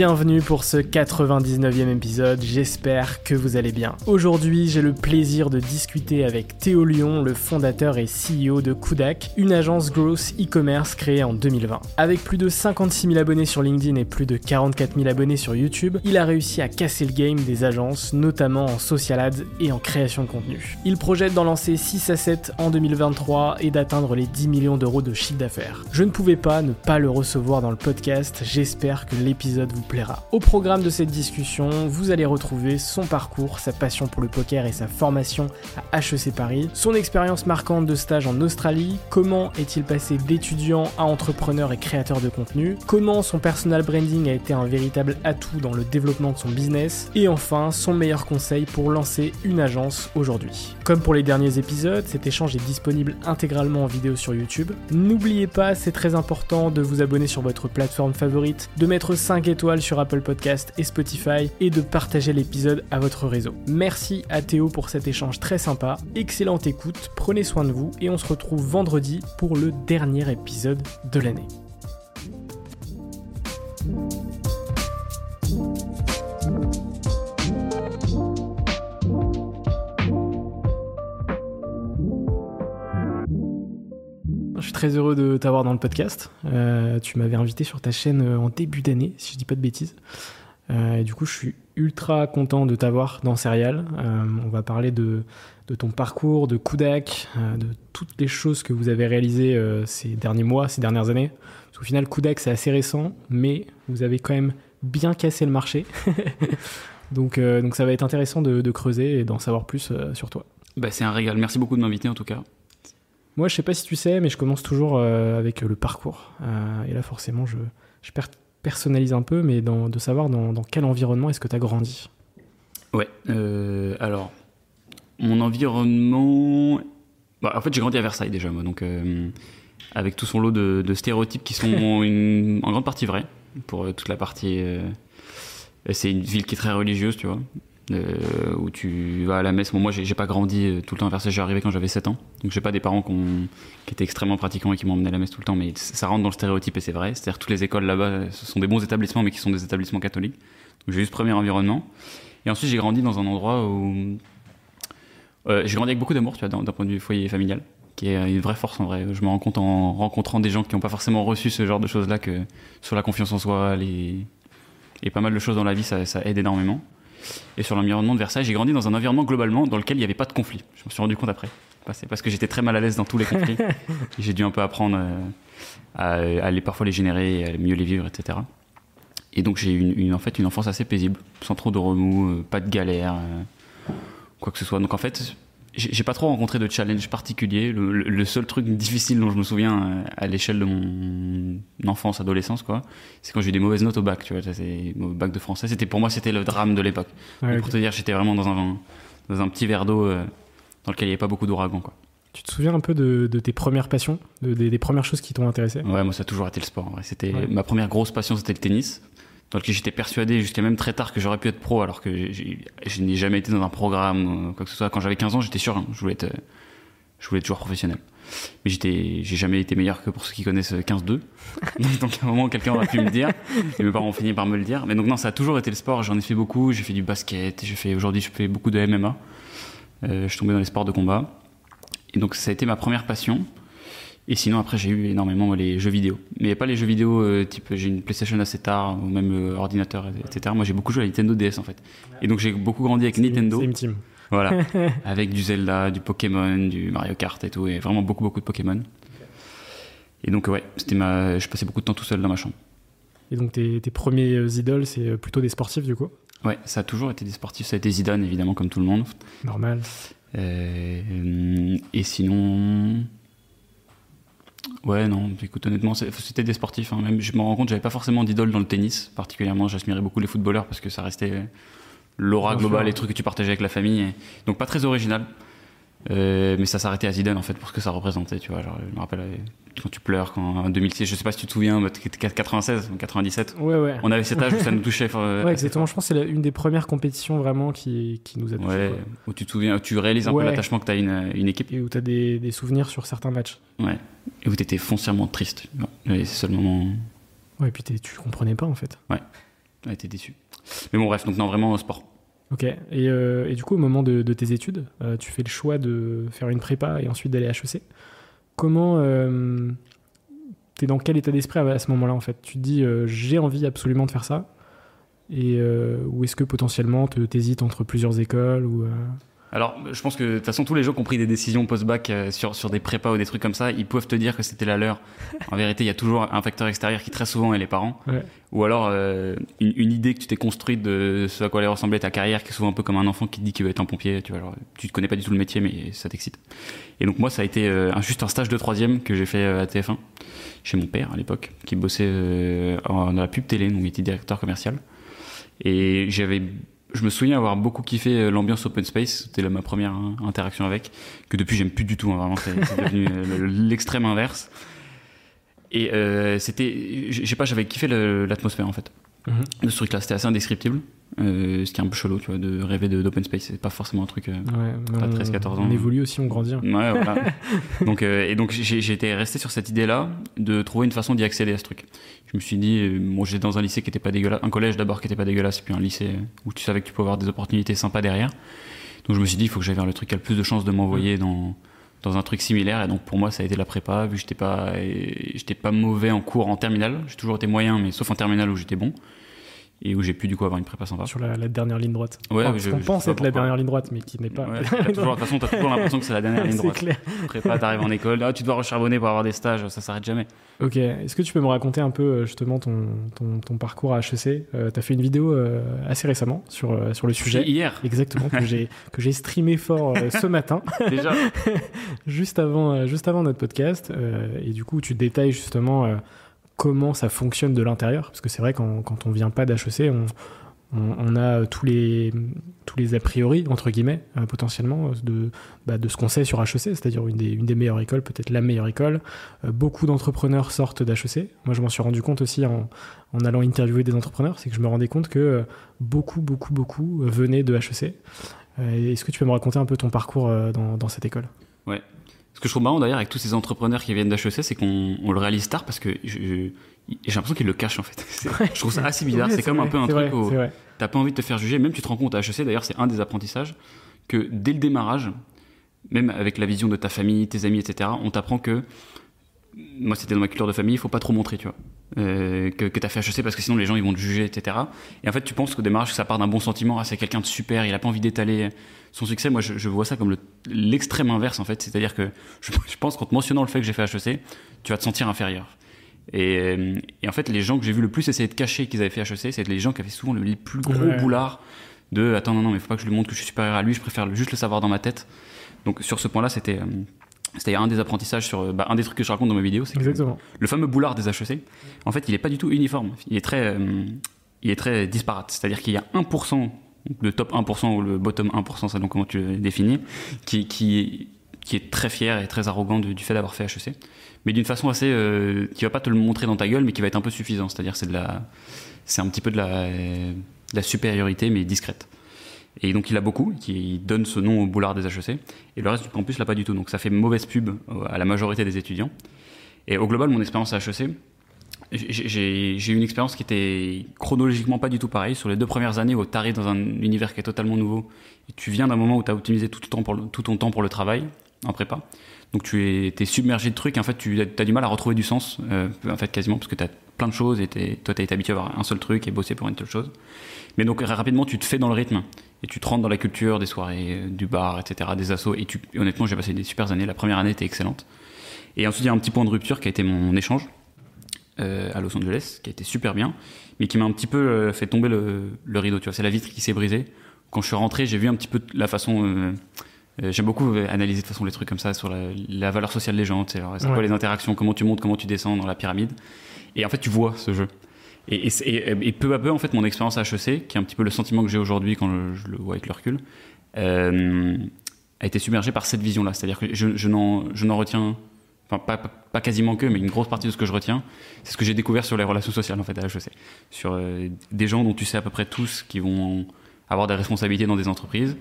Bienvenue pour ce 99e épisode, j'espère que vous allez bien. Aujourd'hui, j'ai le plaisir de discuter avec Théo Lyon, le fondateur et CEO de Kudak, une agence growth e-commerce créée en 2020. Avec plus de 56 000 abonnés sur LinkedIn et plus de 44 000 abonnés sur YouTube, il a réussi à casser le game des agences, notamment en social ads et en création de contenu. Il projette d'en lancer 6 à 7 en 2023 et d'atteindre les 10 millions d'euros de chiffre d'affaires. Je ne pouvais pas ne pas le recevoir dans le podcast, j'espère que l'épisode vous plaira. Au programme de cette discussion, vous allez retrouver son parcours, sa passion pour le poker et sa formation à HEC Paris, son expérience marquante de stage en Australie, comment est-il passé d'étudiant à entrepreneur et créateur de contenu, comment son personal branding a été un véritable atout dans le développement de son business, et enfin son meilleur conseil pour lancer une agence aujourd'hui. Comme pour les derniers épisodes, cet échange est disponible intégralement en vidéo sur YouTube. N'oubliez pas, c'est très important de vous abonner sur votre plateforme favorite, de mettre 5 étoiles sur Apple Podcast et Spotify et de partager l'épisode à votre réseau. Merci à Théo pour cet échange très sympa. Excellente écoute, prenez soin de vous et on se retrouve vendredi pour le dernier épisode de l'année. Très heureux de t'avoir dans le podcast. Euh, tu m'avais invité sur ta chaîne euh, en début d'année, si je dis pas de bêtises. Euh, et du coup, je suis ultra content de t'avoir dans Serial. On va parler de, ton parcours, de Kudak, de toutes les choses que vous avez réalisées ces derniers mois, ces dernières années. Parce qu'au final, Kudak, c'est assez récent, mais vous avez quand même bien cassé le marché. donc, donc ça va être intéressant de, de creuser et d'en savoir plus sur toi. Bah, c'est un régal. Merci beaucoup de m'inviter en tout cas. Moi, je sais pas si tu sais, mais je commence toujours euh, avec le parcours. Euh, et là, forcément, je, je per- personnalise un peu, mais dans, de savoir dans, dans quel environnement est-ce que tu as grandi. Ouais. euh, alors, mon environnement. Bah, en fait, j'ai grandi à Versailles déjà, moi. Donc, avec tout son lot de, de stéréotypes qui sont une- en grande partie vrais. Pour toute la partie. c'est une ville qui est très religieuse, tu vois. Euh, où tu vas à la messe. Bon, moi, j'ai pas grandi euh, tout le temps à Versailles. J'ai arrivé quand j'avais 7 ans. Donc, j'ai pas des parents qui étaient extrêmement pratiquants et qui m'emmenaient à la messe tout le temps. Mais ça rentre dans le stéréotype et c'est vrai. C'est-à-dire toutes les écoles là-bas, euh, ce sont des bons établissements, mais qui sont des établissements catholiques. Donc, j'ai eu ce premier environnement. Et ensuite, j'ai grandi dans un endroit où. j'ai grandi avec beaucoup d'amour, tu vois, d'un point de vue foyer familial, qui est une vraie force en vrai. Je me rends compte en rencontrant des gens qui n'ont pas forcément reçu ce genre de choses-là que sur la confiance en soi, et pas mal de choses dans la vie, ça aide énormément. Et sur l'environnement de Versailles, j'ai grandi dans un environnement globalement dans lequel il n'y avait pas de conflit. Je me suis rendu compte après. C'est parce que j'étais très mal à l'aise dans tous les conflits. j'ai dû un peu apprendre euh, à, à aller parfois les générer, à mieux les vivre, etc. Et donc j'ai eu une, une- en fait une enfance assez paisible, sans trop de remous, euh, pas de galère, euh, quoi que ce soit. Donc en fait, j'ai pas trop rencontré de challenge particulier. Le, le, seul truc difficile dont je me souviens euh, à l'échelle de mon enfance, adolescence, quoi, c'est quand j'ai eu des mauvaises notes au bac. Tu vois, c'est au bac de français. C'était pour moi, c'était le drame de l'époque. Pour te dire, j'étais vraiment dans un dans un petit verre d'eau euh, dans lequel il n'y avait pas beaucoup d'ouragan, quoi. Tu te souviens un peu de, de tes premières passions, de, des, premières choses qui t'ont intéressé? Ouais, moi ça a toujours été le sport. C'était ma première grosse passion, c'était le tennis dans lequel j'étais persuadé jusqu'à même très tard que j'aurais pu être pro alors que je n'ai jamais été dans un programme quoi que ce soit. Quand j'avais 15 ans, j'étais sûr, hein, je voulais être, je voulais être joueur professionnel. Mais j'étais, j'ai jamais été meilleur que pour ceux qui connaissent 15-2. donc à un moment, quelqu'un aurait pu me dire. Et mes parents ont fini par me le dire. Mais donc non, ça a toujours été le sport. J'en ai fait beaucoup. J'ai fait du basket. J'ai fait, aujourd'hui, je fais beaucoup de MMA. Euh, je suis tombé dans les sports de combat. Et donc ça a été ma première passion. Et sinon, après, j'ai eu énormément les jeux vidéo. Mais pas les jeux vidéo euh, type j'ai une PlayStation assez tard, ou même euh, ordinateur, etc. Moi, j'ai beaucoup joué à Nintendo DS en fait. Et donc, j'ai beaucoup grandi avec Nintendo. Une team. Voilà. avec du Zelda, du Pokémon, du Mario Kart et tout. Et vraiment beaucoup, beaucoup de Pokémon. Et donc, ouais, c'était ma... je passais beaucoup de temps tout seul dans ma chambre. Et donc, tes, tes premiers euh, idoles, c'est plutôt des sportifs du coup? Ouais, ça a toujours été des sportifs. Ça a été Zidane, évidemment, comme tout le monde. Normal. et sinon. Ouais, non, écoute, honnêtement, c'était des sportifs. Hein. Même, je me rends compte, j'avais pas forcément d'idole dans le tennis, particulièrement. J'admirais beaucoup les footballeurs parce que ça restait l'aura globale, les trucs que tu partageais avec la famille. Donc, pas très original. Euh, mais ça s'arrêtait à Zidane en fait pour ce que ça représentait tu vois. Genre, je me rappelle quand tu pleures quand en 2006 je sais pas si tu te souviens 96 97 ouais ouais. on avait cet âge où ça nous touchait ouais exactement. Je pense que c'est une des premières compétitions vraiment qui, qui nous a touché ouais où tu te souviens tu réalises un peu l'attachement que tu as une, une équipe. Et où tu as des, des, souvenirs sur certains matchs. Ouais. Et où tu étais foncièrement triste. C'est seulement ouais et puis tu comprenais pas en fait. Ouais. Tu étais déçu. Mais bon bref donc non vraiment sport Ok. Et, euh, et, du coup, au moment de, tes études, euh, tu fais le choix de faire une prépa et ensuite d'aller à HEC. Comment. Euh, T'es dans quel état d'esprit à, ce moment-là, en fait? Tu te dis, j'ai envie absolument de faire ça et, Ou est-ce que potentiellement tu hésites entre plusieurs écoles ou, alors, je pense que de toute façon, tous les gens qui ont pris des décisions post-bac euh, sur, sur des prépas ou des trucs comme ça, ils peuvent te dire que c'était la leur. En vérité, il y a toujours un facteur extérieur qui très souvent est les parents. Ou alors euh, une, idée que tu t'es construite de ce à quoi allait ressembler ta carrière, qui est souvent un peu comme un enfant qui te dit qu'il veut être un pompier. Tu vois, tu ne connais pas du tout le métier, mais ça t'excite. Et donc moi, ça a été euh, juste un stage de troisième que j'ai fait à TF1 chez mon père à l'époque, qui bossait dans la pub télé, donc il était directeur commercial. Et j'avais je me souviens avoir beaucoup kiffé euh, l'ambiance open space, c'était ma première hein, interaction avec, que depuis j'aime plus du tout, hein, vraiment, c'est devenu euh, l'extrême inverse. Et euh, c'était, je sais pas, j'avais kiffé l'atmosphère en fait. De ce truc-là, c'était assez indescriptible. Euh, ce qui est un peu chelou, tu vois, de rêver d'open space. C'est pas forcément un truc. Euh, ouais, 13-14 ans. On évolue aussi, on grandit. Ouais, voilà. donc, euh, et donc, j'étais resté sur cette idée-là de trouver une façon d'y accéder à ce truc. Je me suis dit, moi, j'étais dans un lycée qui était pas dégueulasse, un collège d'abord qui était pas dégueulasse, puis un lycée où tu savais que tu pouvais avoir des opportunités sympas derrière. Donc, je me suis dit, il faut que j'aille vers le truc qui a le plus de chances de m'envoyer dans dans un truc similaire et donc pour moi ça a été la prépa vu que j'étais pas j'étais pas mauvais en cours en terminale j'ai toujours été moyen mais sauf en terminale où j'étais bon et où j'ai pu du coup avoir une prépa sympa. Sur la, dernière ligne droite. Ouais, enfin, je, on pense être la dernière ligne droite, mais qui n'est pas. Ouais, toujours, de toute façon, t'as toujours l'impression que c'est la dernière ligne droite. C'est clair. Prépa, t'arrives en école, ah, tu dois recharbonner pour avoir des stages, ça s'arrête jamais. Ok, est-ce que tu peux me raconter un peu euh, justement ton, ton, ton parcours à HEC euh, T'as fait une vidéo euh, assez récemment sur, euh, sur le sujet. Hier. Exactement, que j'ai que j'ai streamé fort ce matin. Déjà. juste avant juste avant notre podcast, et du coup tu détailles justement comment ça fonctionne de l'intérieur, parce que c'est vrai quand, quand on vient pas d'HEC, on, on, a tous les, tous les a priori, entre guillemets, euh, potentiellement, de, bah, de ce qu'on sait sur HEC, c'est-à-dire une des, une des meilleures écoles, peut-être la meilleure école. Euh, beaucoup d'entrepreneurs sortent d'HEC. Moi, je m'en suis rendu compte aussi en, en, allant interviewer des entrepreneurs, c'est que je me rendais compte que euh, beaucoup, beaucoup, beaucoup venaient de HEC. Est-ce que tu peux me raconter un peu ton parcours dans, dans cette école? Ouais. Ce que je trouve marrant d'ailleurs avec tous ces entrepreneurs qui viennent d'HEC, c'est qu'on le réalise tard parce que j'ai l'impression qu'ils le cachent en fait. je trouve ça assez bizarre. c'est comme un peu un truc où t'as pas envie de te faire juger. Même tu te rends compte à HEC, d'ailleurs, c'est un des apprentissages que dès le démarrage, même avec la vision de ta famille, tes amis, etc., on t'apprend que moi c'était dans ma culture de famille, il faut pas trop montrer, tu vois, euh, que, que tu as fait HEC parce que sinon les gens ils vont te juger, etc. Et en fait, tu penses qu'au démarrage, ça part d'un bon sentiment, ah, c'est quelqu'un de super, il a pas envie d'étaler son succès. Moi, je, je vois ça comme l'extrême inverse, en fait. C'est-à-dire que je, je pense qu'en te mentionnant le fait que j'ai fait HEC, tu vas te sentir inférieur. Et, et, en fait, les gens que j'ai vu le plus essayer de cacher qu'ils avaient fait HEC, c'est les gens qui avaient souvent les plus gros boulards de attends non non mais faut pas que je lui montre que je suis supérieur à lui, je préfère juste le savoir dans ma tête. Donc sur ce point-là, c'était euh, c'était un des apprentissages sur bah, un des trucs que je raconte dans mes vidéos, c'est le fameux boulard des HEC. En fait, il est pas du tout uniforme. Il est très euh, il est très disparate. C'est-à-dire qu'il y a 1% le top 1% ou le bottom 1%, ça donc comment tu le définis, qui, qui, qui est très fier et très arrogant du, fait d'avoir fait HEC, mais d'une façon assez, euh, qui va pas te le montrer dans ta gueule, mais qui va être un peu suffisant. C'est-à-dire c'est de la, c'est un petit peu de la, de la supériorité, mais discrète. Et donc il a beaucoup, qui donne ce nom au boulard des HEC, et le reste du campus l'a pas du tout. Donc ça fait mauvaise pub à la majorité des étudiants. Et au global, mon expérience à HEC, j'ai eu une expérience qui était chronologiquement pas du tout pareille. Sur les deux premières années où tu arrives dans un univers qui est totalement nouveau, et tu viens d'un moment où tu as optimisé tout ton temps pour le travail, en prépa. Donc tu es, es, submergé de trucs, en fait tu as, du mal à retrouver du sens, euh, en fait quasiment, parce que tu as plein de choses, et toi tu été habitué à avoir un seul truc et bosser pour une seule chose. Mais donc rapidement tu te fais dans le rythme, et tu te rentres dans la culture des soirées, du bar, etc., des assos, et, tu, honnêtement j'ai passé des super années. La première année était excellente. Et ensuite il y a un petit point de rupture qui a été mon échange euh, à Los Angeles, qui a été super bien, mais qui m'a un petit peu euh, fait tomber le, rideau. Tu vois, c'est la vitre qui s'est brisée. Quand je suis rentré, j'ai vu un petit peu la façon. Euh, j'aime beaucoup analyser de façon les trucs comme ça sur la, valeur sociale des gens. C'est quoi les interactions, comment tu montes, comment tu descends dans la pyramide. Et en fait, tu vois ce jeu. Et, et, peu à peu, en fait, mon expérience à HEC, qui est un petit peu le sentiment que j'ai aujourd'hui quand je, le vois avec le recul, a été submergée par cette vision-là. C'est-à-dire que je, je n'en retiens enfin pas, quasiment que, mais une grosse partie de ce que je retiens, c'est ce que j'ai découvert sur les relations sociales en fait à HEC. Sur euh, des gens dont tu sais à peu près tous qui vont avoir des responsabilités dans des entreprises.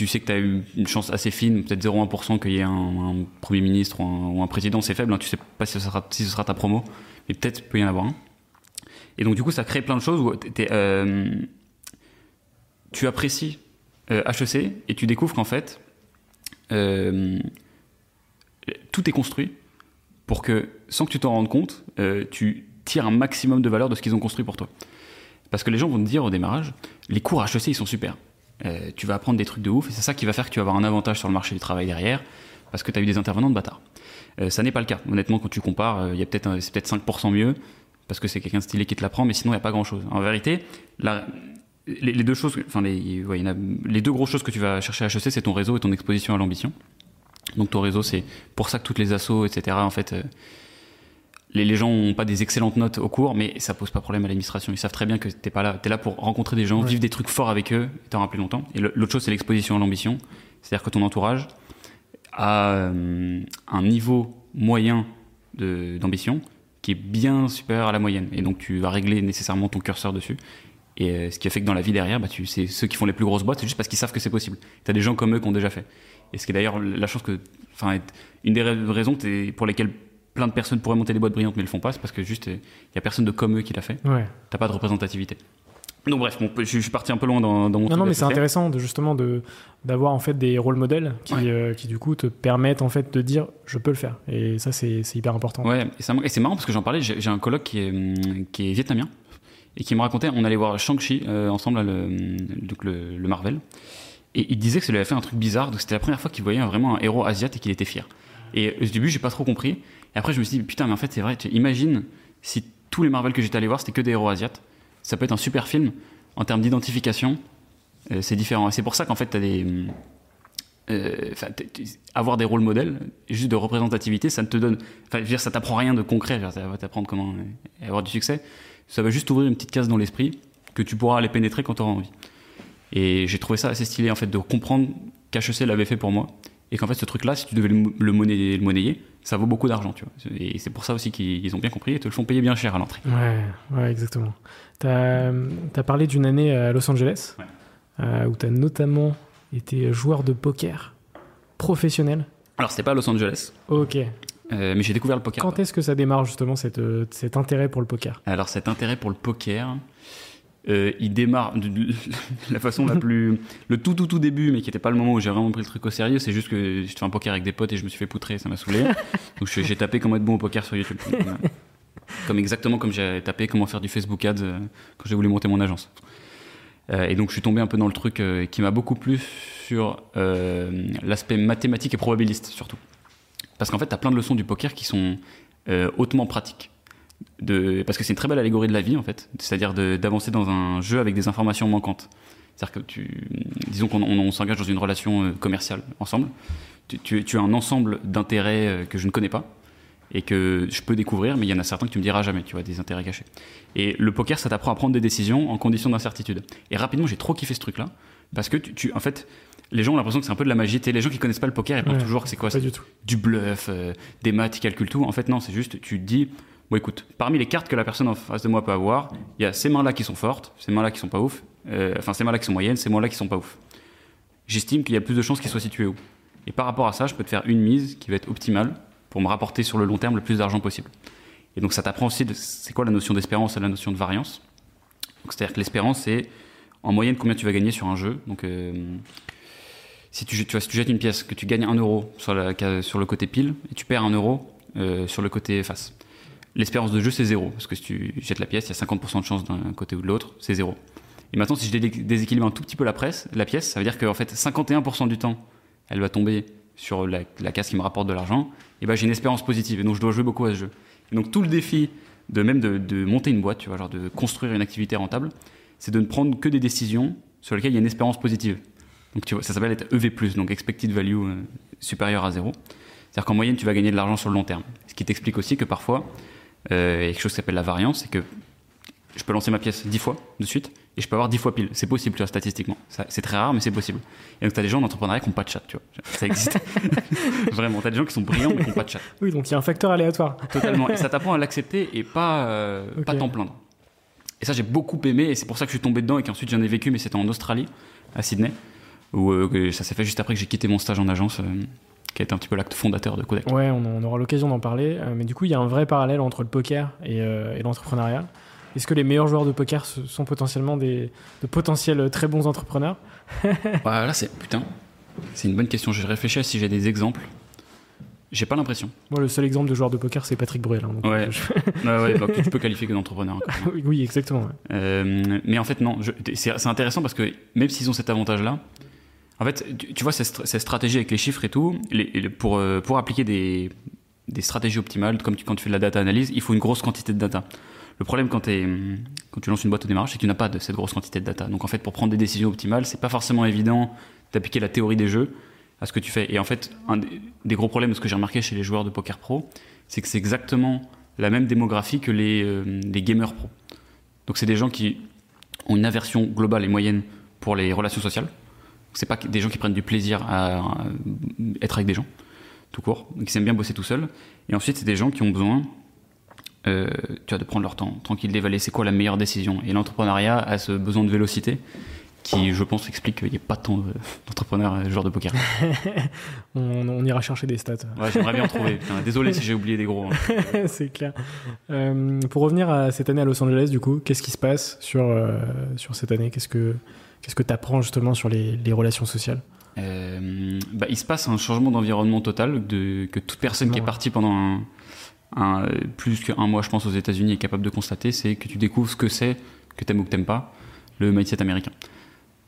Tu sais que tu as eu une chance assez fine, peut-être 0,1% qu'il y ait un, Premier ministre ou un, président, c'est faible, hein, tu sais pas si ce, sera, ta promo, mais peut-être peut y en avoir un. Et donc du coup ça crée plein de choses où euh, tu apprécies HEC euh, et tu découvres qu'en fait tout est construit pour que, sans que tu t'en rendes compte, euh, tu tires un maximum de valeur de ce qu'ils ont construit pour toi. Parce que les gens vont te dire au démarrage, les cours HEC, ils sont super. Euh, tu vas apprendre des trucs de ouf, et c'est ça qui va faire que tu vas avoir un avantage sur le marché du travail derrière, parce que tu as eu des intervenants de bâtard. Euh, ça n'est pas le cas. Honnêtement, quand tu compares, a peut-être c'est peut-être 5% mieux, parce que c'est quelqu'un de stylé qui te l'apprend, mais sinon, il n'y a pas grand-chose. En vérité, les, deux choses, enfin, les, les deux grosses choses que tu vas chercher à HEC, c'est ton réseau et ton exposition à l'ambition. Donc ton réseau, c'est pour ça que toutes les assos, etc. En fait, les, gens n'ont pas des excellentes notes au cours, mais ça pose pas problème à l'administration. Ils savent très bien que t'es pas là, t'es là pour rencontrer des gens, vivre des trucs forts avec eux, et t'en rappeler longtemps. Et l'autre chose, c'est l'exposition à l'ambition. C'est-à-dire que ton entourage a euh, un niveau moyen d'ambition qui est bien supérieur à la moyenne. Et donc tu vas régler nécessairement ton curseur dessus. Et euh, ce qui a fait que dans la vie derrière, bah, tu, c'est ceux qui font les plus grosses boîtes, c'est juste parce qu'ils savent que c'est possible. Tu as des gens comme eux qui ont déjà fait. Et ce qui est d'ailleurs la chance que, enfin, une des raisons pour lesquelles plein de personnes pourraient monter des boîtes brillantes mais le font pas, c'est parce que juste il y a personne de comme eux qui l'a fait. Ouais. T'as pas de représentativité. Donc bref, je, suis parti un peu loin dans, mon. Non, non, mais c'est intéressant de, justement de d'avoir en fait des rôles modèles qui, euh, qui du coup te permettent en fait de dire je peux le faire. Et ça c'est hyper important. Ouais, et, c'est marrant parce que j'en parlais. J'ai un colloque qui est hum, qui est vietnamien et qui me racontait, on allait voir Shang-Chi euh, ensemble, le, donc le, le Marvel. Et il disait que ça lui avait fait un truc bizarre. Donc c'était la première fois qu'il voyait vraiment un héros asiatique et qu'il était fier. Et au début, j'ai pas trop compris. Et après, je me suis dit, putain, mais en fait, c'est vrai. Imagine si tous les Marvel que j'étais allé voir, c'était que des héros asiates. Ça peut être un super film. En termes d'identification, euh, c'est différent. C'est pour ça qu'en fait, t'as des. Euh, avoir des rôles modèles, juste de représentativité, ça ne te donne. Enfin, je veux dire, ça t'apprend rien de concret. Ça va t'apprendre comment avoir du succès. Ça va juste ouvrir une petite case dans l'esprit que tu pourras aller pénétrer quand tu auras envie. Et j'ai trouvé ça assez stylé en fait de comprendre qu'HEC l'avait fait pour moi et qu'en fait ce truc-là, si tu devais le, monnayer, le monnayer, ça vaut beaucoup d'argent, tu vois. Et c'est pour ça aussi qu'ils ont bien compris et te le font payer bien cher à l'entrée. Ouais, ouais, exactement. Tu as, parlé d'une année à Los Angeles euh, où tu as notamment été joueur de poker professionnel. Alors c'était pas à Los Angeles. Ok. Euh, mais j'ai découvert le poker. Quand est-ce que ça démarre justement cette, cet intérêt pour le poker? Alors cet intérêt pour le poker, euh, il démarre de, la façon la plus. Le tout, tout, tout début, mais qui n'était pas le moment où j'ai vraiment pris le truc au sérieux. C'est juste que j'ai fait un poker avec des potes et je me suis fait poutrer, ça m'a saoulé. Donc j'ai tapé comment être bon au poker sur YouTube. comme exactement comme j'ai tapé comment faire du Facebook Ads euh, quand j'ai voulu monter mon agence. Euh, et donc je suis tombé un peu dans le truc qui m'a beaucoup plu sur l'aspect mathématique et probabiliste surtout. Parce qu'en fait, tu as plein de leçons du poker qui sont hautement pratiques de, parce que c'est une très belle allégorie de la vie en fait, c'est-à-dire d'avancer dans un jeu avec des informations manquantes. C'est-à-dire que tu, disons qu'on on, on s'engage dans une relation euh, commerciale ensemble. Tu, tu, tu as un ensemble d'intérêts euh, que je ne connais pas et que je peux découvrir, mais il y en a certains que tu me diras jamais, tu vois, des intérêts cachés. Et le poker, ça t'apprend à prendre des décisions en conditions d'incertitude. Et rapidement, j'ai trop kiffé ce truc-là, parce que tu, tu- en fait, les gens ont l'impression que c'est un peu de la magie. Sais, les gens qui connaissent pas le poker, ils pensent Ouais. toujours que c'est quoi Pas du tout. du bluff, euh, des maths, ils calculent tout. En fait, non, c'est juste, tu te dis, bon, écoute, parmi les cartes que la personne en face de moi peut avoir, il y a ces mains-là qui sont fortes, ces mains-là qui sont pas ouf, euh, enfin, ces mains-là qui sont moyennes, ces mains-là qui sont pas ouf. J'estime qu'il y a plus de chances qu'ils soient situés où. Et par rapport à ça, je peux te faire une mise qui va être optimale pour me rapporter sur le long terme le plus d'argent possible. Et donc, ça t'apprend aussi, c'est quoi la notion d'espérance et la notion de variance. C'est-à-dire que l'espérance, c'est en moyenne combien tu vas gagner sur un jeu. Donc, euh, si tu, tu vois, si tu jettes une pièce, que tu gagnes un euro sur, le côté pile et tu perds un euro euh, sur le côté face. L'espérance de jeu, c'est zéro. Parce que si tu jettes la pièce, il y a 50% de chance d'un côté ou de l'autre, c'est zéro. Et maintenant, si je dé- déséquilibre un tout petit peu la, presse, la pièce, ça veut dire qu'en fait, 51% du temps, elle va tomber sur la, la case qui me rapporte de l'argent. Et ben, j'ai une espérance positive. Et donc, je dois jouer beaucoup à ce jeu. Et donc, tout le défi de même de, monter une boîte, tu vois, genre de construire une activité rentable, c'est de ne prendre que des décisions sur lesquelles il y a une espérance positive. Donc ça s'appelle être EV+, donc expected value euh, supérieur à zéro. C'est-à-dire qu'en moyenne, tu vas gagner de l'argent sur le long terme. Ce qui t'explique aussi que parfois, euh, il y a quelque chose qui s'appelle la variance, c'est que je peux lancer ma pièce 10 fois de suite et je peux avoir 10 fois pile. C'est possible, tu vois, statistiquement. C'est très rare, mais c'est possible. Et donc, tu as des gens en entrepreneuriat qui n'ont pas de chat, tu vois. Ça existe. Vraiment, tu as des gens qui sont brillants mais qui n'ont pas de chat. Oui, donc il y a un facteur aléatoire. Totalement. Et ça t'apprend à l'accepter et pas, euh, pas t'en plaindre. Et ça, j'ai beaucoup aimé et c'est pour ça que je suis tombé dedans et qu'ensuite j'en ai vécu, mais c'était en Australie, à Sydney, où euh, ça s'est fait juste après que j'ai quitté mon stage en agence, euh, qui a été un petit peu l'acte fondateur de Kodak. Ouais, on, on aura l'occasion d'en parler. euh, mais du coup, il y a un vrai parallèle entre le poker et, euh, et l'entrepreneuriat. Est-ce que les meilleurs joueurs de poker sont potentiellement des, de potentiels très bons entrepreneurs Bah, là, c'est putain, c'est une bonne question. J'ai réfléchi à si j'ai des exemples. J'ai pas l'impression. Moi, le seul exemple de joueur de poker, c'est Patrick Bruel. hein, Ouais. euh, je- Ouais, donc tu peux qualifier que d'entrepreneur. encore. oui, exactement. ouais. Euh, mais en fait, non. je- C'est c'est intéressant parce que même s'ils ont cet avantage-là, en fait, tu, vois, ces, ces stratégies avec les chiffres et tout, euh, pour appliquer des, stratégies optimales, comme tu, quand tu fais de la data analyse, il faut une grosse quantité de data. Le problème quand, tu lances une boîte au démarrage, c'est que tu n'as pas de cette grosse quantité de data. Donc en fait, pour prendre des décisions optimales, c'est pas forcément évident d'appliquer la théorie des jeux à ce que tu fais. Et en fait, un des, des gros problèmes, ce que j'ai remarqué chez les joueurs de poker pro, c'est que c'est exactement la même démographie que les, euh, les gamers pro. Donc c'est des gens qui ont une aversion globale et moyenne pour les relations sociales. C'est pas des gens qui prennent du plaisir à, être avec des gens, tout court, ils aiment bien bosser tout seul. Et ensuite, c'est des gens qui ont besoin euh, tu vois, de prendre leur temps, tranquille, d'évaluer c'est quoi la meilleure décision. Et l'entrepreneuriat a ce besoin de vélocité qui, je pense, explique qu'il n'y a pas tant de- d'entrepreneurs euh, joueurs de poker. On, on ira chercher des stats. Ouais, j'aimerais bien en trouver. Putain, désolé si j'ai oublié des gros. hein. c'est clair. Euh, pour revenir à cette année à Los Angeles, du coup, qu'est-ce qui se passe sur, euh, sur cette année? Qu'est-ce que qu'est-ce que tu apprends justement sur les, les relations sociales? Euh, bah, il se passe un changement d'environnement total de, que toute personne qui est partie pendant un, un- plus qu'un mois, je pense, aux États-Unis est capable de constater, c'est que tu découvres ce que c'est, que t'aimes ou que t'aimes pas, le mindset américain.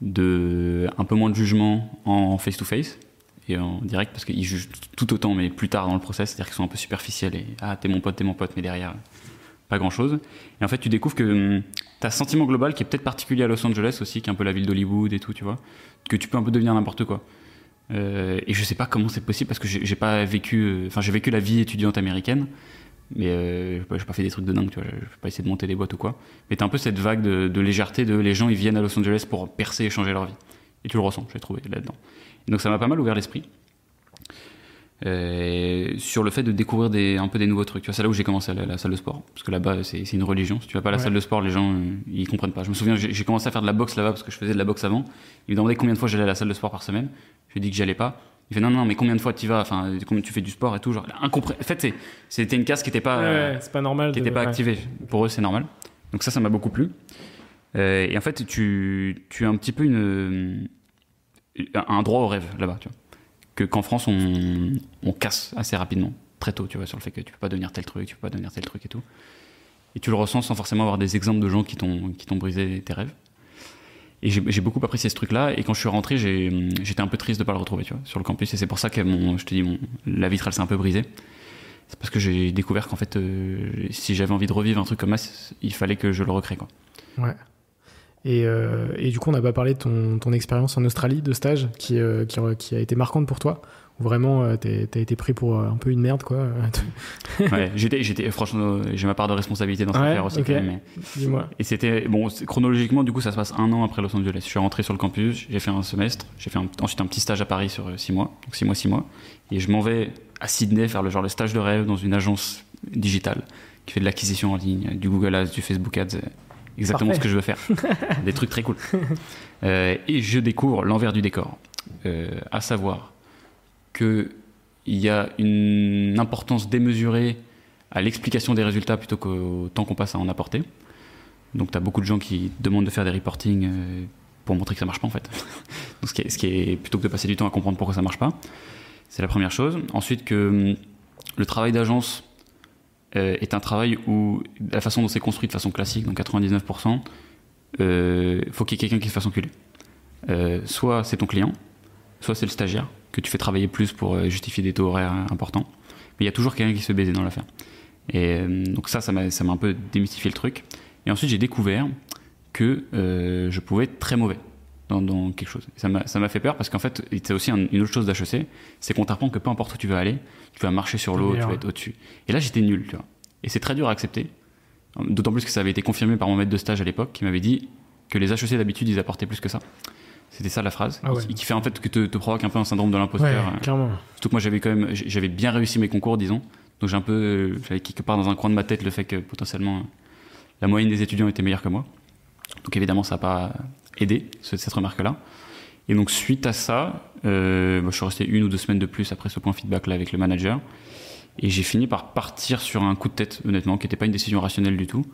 De un peu moins de jugement en face-to-face et en direct parce qu'ils jugent tout autant, mais plus tard dans le process, c'est-à-dire qu'ils sont un peu superficiels et ah t'es mon pote, t'es mon pote, mais derrière pas grand-chose. Et en fait, tu découvres que hum, t'as un sentiment global qui est peut-être particulier à Los Angeles aussi, qui est un peu la ville d'Hollywood et tout, tu vois, que tu peux un peu devenir n'importe quoi. Euh, et je sais pas comment c'est possible parce que j'ai pas vécu, euh, enfin j'ai vécu la vie étudiante américaine, mais euh, j'ai pas- fait des trucs de dingue, tu vois, j'ai pas essayé de monter des boîtes ou quoi. Mais t'as un peu cette vague de, de légèreté de les gens ils viennent à Los Angeles pour percer et changer leur vie. Et tu le ressens, j'ai trouvé là-dedans. Donc ça m'a pas mal ouvert l'esprit. Euh, sur le fait de découvrir des, un peu des nouveaux trucs. Tu vois, c'est là où j'ai commencé à à la salle de sport. Parce que là-bas, c'est une religion. Si tu vas pas à la Ouais. salle de sport, les gens, euh, ils comprennent pas. Je me souviens, j'ai commencé à faire de la boxe là-bas parce que je faisais de la boxe avant. Ils me demandaient combien de fois j'allais à la salle de sport par semaine. Je lui ai dit que j'y allais pas. Il fait non, non, mais combien de fois tu vas? Enfin, combien tu fais du sport et tout? Genre, incompré- En fait, c'était une case qui était pas, euh, Ouais, c'est pas normal. qui de- n'était pas ouais. activé. Pour eux, c'est normal. Donc ça, ça m'a beaucoup plu. Euh, et en fait, tu, tu as un petit peu une, un droit au rêve là-bas, tu vois. Que qu'en France, on, casse assez rapidement, très tôt, tu vois, sur le fait que tu peux pas devenir tel truc, tu peux pas devenir tel truc et tout. Et tu le ressens sans forcément avoir des exemples de gens qui t'ont qui t'ont brisé tes rêves. Et j'ai beaucoup apprécié ce truc-là. Et quand je suis rentré, j'étais un peu triste de pas le retrouver, sur le campus. Et c'est pour ça que je te dis, mon, la vitre, elle s'est un peu brisée. C'est parce que j'ai découvert qu'en fait, euh, si j'avais envie de revivre un truc comme ça, il fallait que je le recrée, quoi. Ouais. Et, et, du coup, on n'a pas parlé de ton, ton expérience en Australie de stage qui, qui, qui, a été marquante pour toi vraiment euh, t'as été pris pour euh, un peu une merde quoi. ouais, j'étais, franchement, j'ai ma part de responsabilité dans cette affaire aussi. Dis-moi. Et c'était bon, chronologiquement, du coup, ça se passe un an après Los Angeles. Je suis rentré sur le campus, j'ai fait un semestre, j'ai fait ensuite un petit stage à Paris sur euh, six mois, donc six mois, six mois, et je m'en vais à Sydney faire le genre le stage de rêve dans une agence digitale qui fait de l'acquisition en ligne, du Google Ads, du Facebook Ads, exactement ce que je veux faire, des trucs très cool. et je découvre l'envers du décor, à savoir qu'il y a une importance démesurée à l'explication des résultats plutôt qu'au temps qu'on passe à en apporter. Donc tu as beaucoup de gens qui demandent de faire des reportings euh, pour montrer que ça marche pas en fait. Donc, ce, qui est, ce, qui est, plutôt que de passer du temps à comprendre pourquoi ça marche pas. C'est la première chose. Ensuite que hum, le travail d'agence euh, est un travail où la façon dont c'est construit de façon classique, donc 99%, euh, faut qu'il y ait quelqu'un qui se fasse enculer. Euh, soit c'est ton client, soit c'est le stagiaire que tu fais travailler plus pour euh, justifier des taux horaires importants. Mais il y a toujours quelqu'un qui se fait baiser dans l'affaire. Et euh, donc ça, ça m'a un peu démystifié le truc. Et ensuite, j'ai découvert que euh, je pouvais être très mauvais dans, quelque chose. Ça m'a fait peur parce qu'en fait, c'est aussi une autre chose d'HEC, c'est qu'on t'apprend que peu importe où tu veux aller, tu vas marcher sur l'eau, tu vas être au-dessus. Et là, j'étais nul, tu vois. Et c'est très dur à accepter. D'autant plus que ça avait été confirmé par mon maître de stage à l'époque, qui m'avait dit que les HEC d'habitude, ils apportaient plus que ça. C'était ça la phrase. Ah qui fait en fait que te, te, provoque un peu un syndrome de l'imposteur. Ouais, clairement. Surtout que moi j'avais quand même, j'avais bien réussi mes concours, disons. Donc j'ai un peu, j'avais quelque part dans un coin de ma tête le fait que potentiellement la moyenne des étudiants était meilleure que moi. Donc évidemment ça n'a pas aidé cette remarque-là. Et donc suite à ça, euh, je suis resté une ou deux semaines de plus après ce point feedback là avec le manager. Et j'ai fini par partir sur un coup de tête, honnêtement, qui n'était pas une décision rationnelle du tout,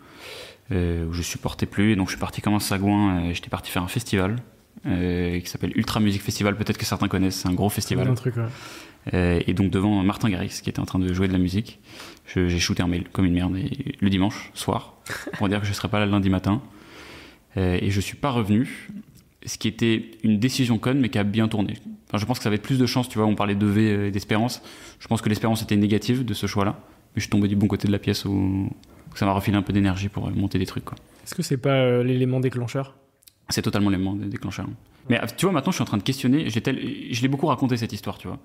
euh, où je supportais plus. Et donc je suis parti comme un sagouin. Euh, j'étais parti faire un festival qui s'appelle Ultra Music Festival, peut-être que certains connaissent, c'est un gros festival. Un truc, ouais. et donc devant Martin Garrix qui était en train de jouer de la musique, j'ai shooté un mail comme une merde et, le dimanche soir pour dire que je ne serais pas là le lundi matin. Euh, et je suis pas revenu, ce qui était une décision conne mais qui a bien tourné. Enfin, je pense que ça avait plus de chance, tu vois, on parlait de V et d'espérance. Je pense que l'espérance était négative de ce choix-là, mais je suis tombé du bon côté de la pièce où ça m'a refilé un peu d'énergie pour monter des trucs. Est-ce que c'est pas euh, l'élément déclencheur? C'est totalement l'élément déclencheur. Mais tu vois, maintenant, je suis en train de questionner. Je l'ai beaucoup raconté cette histoire, tu vois.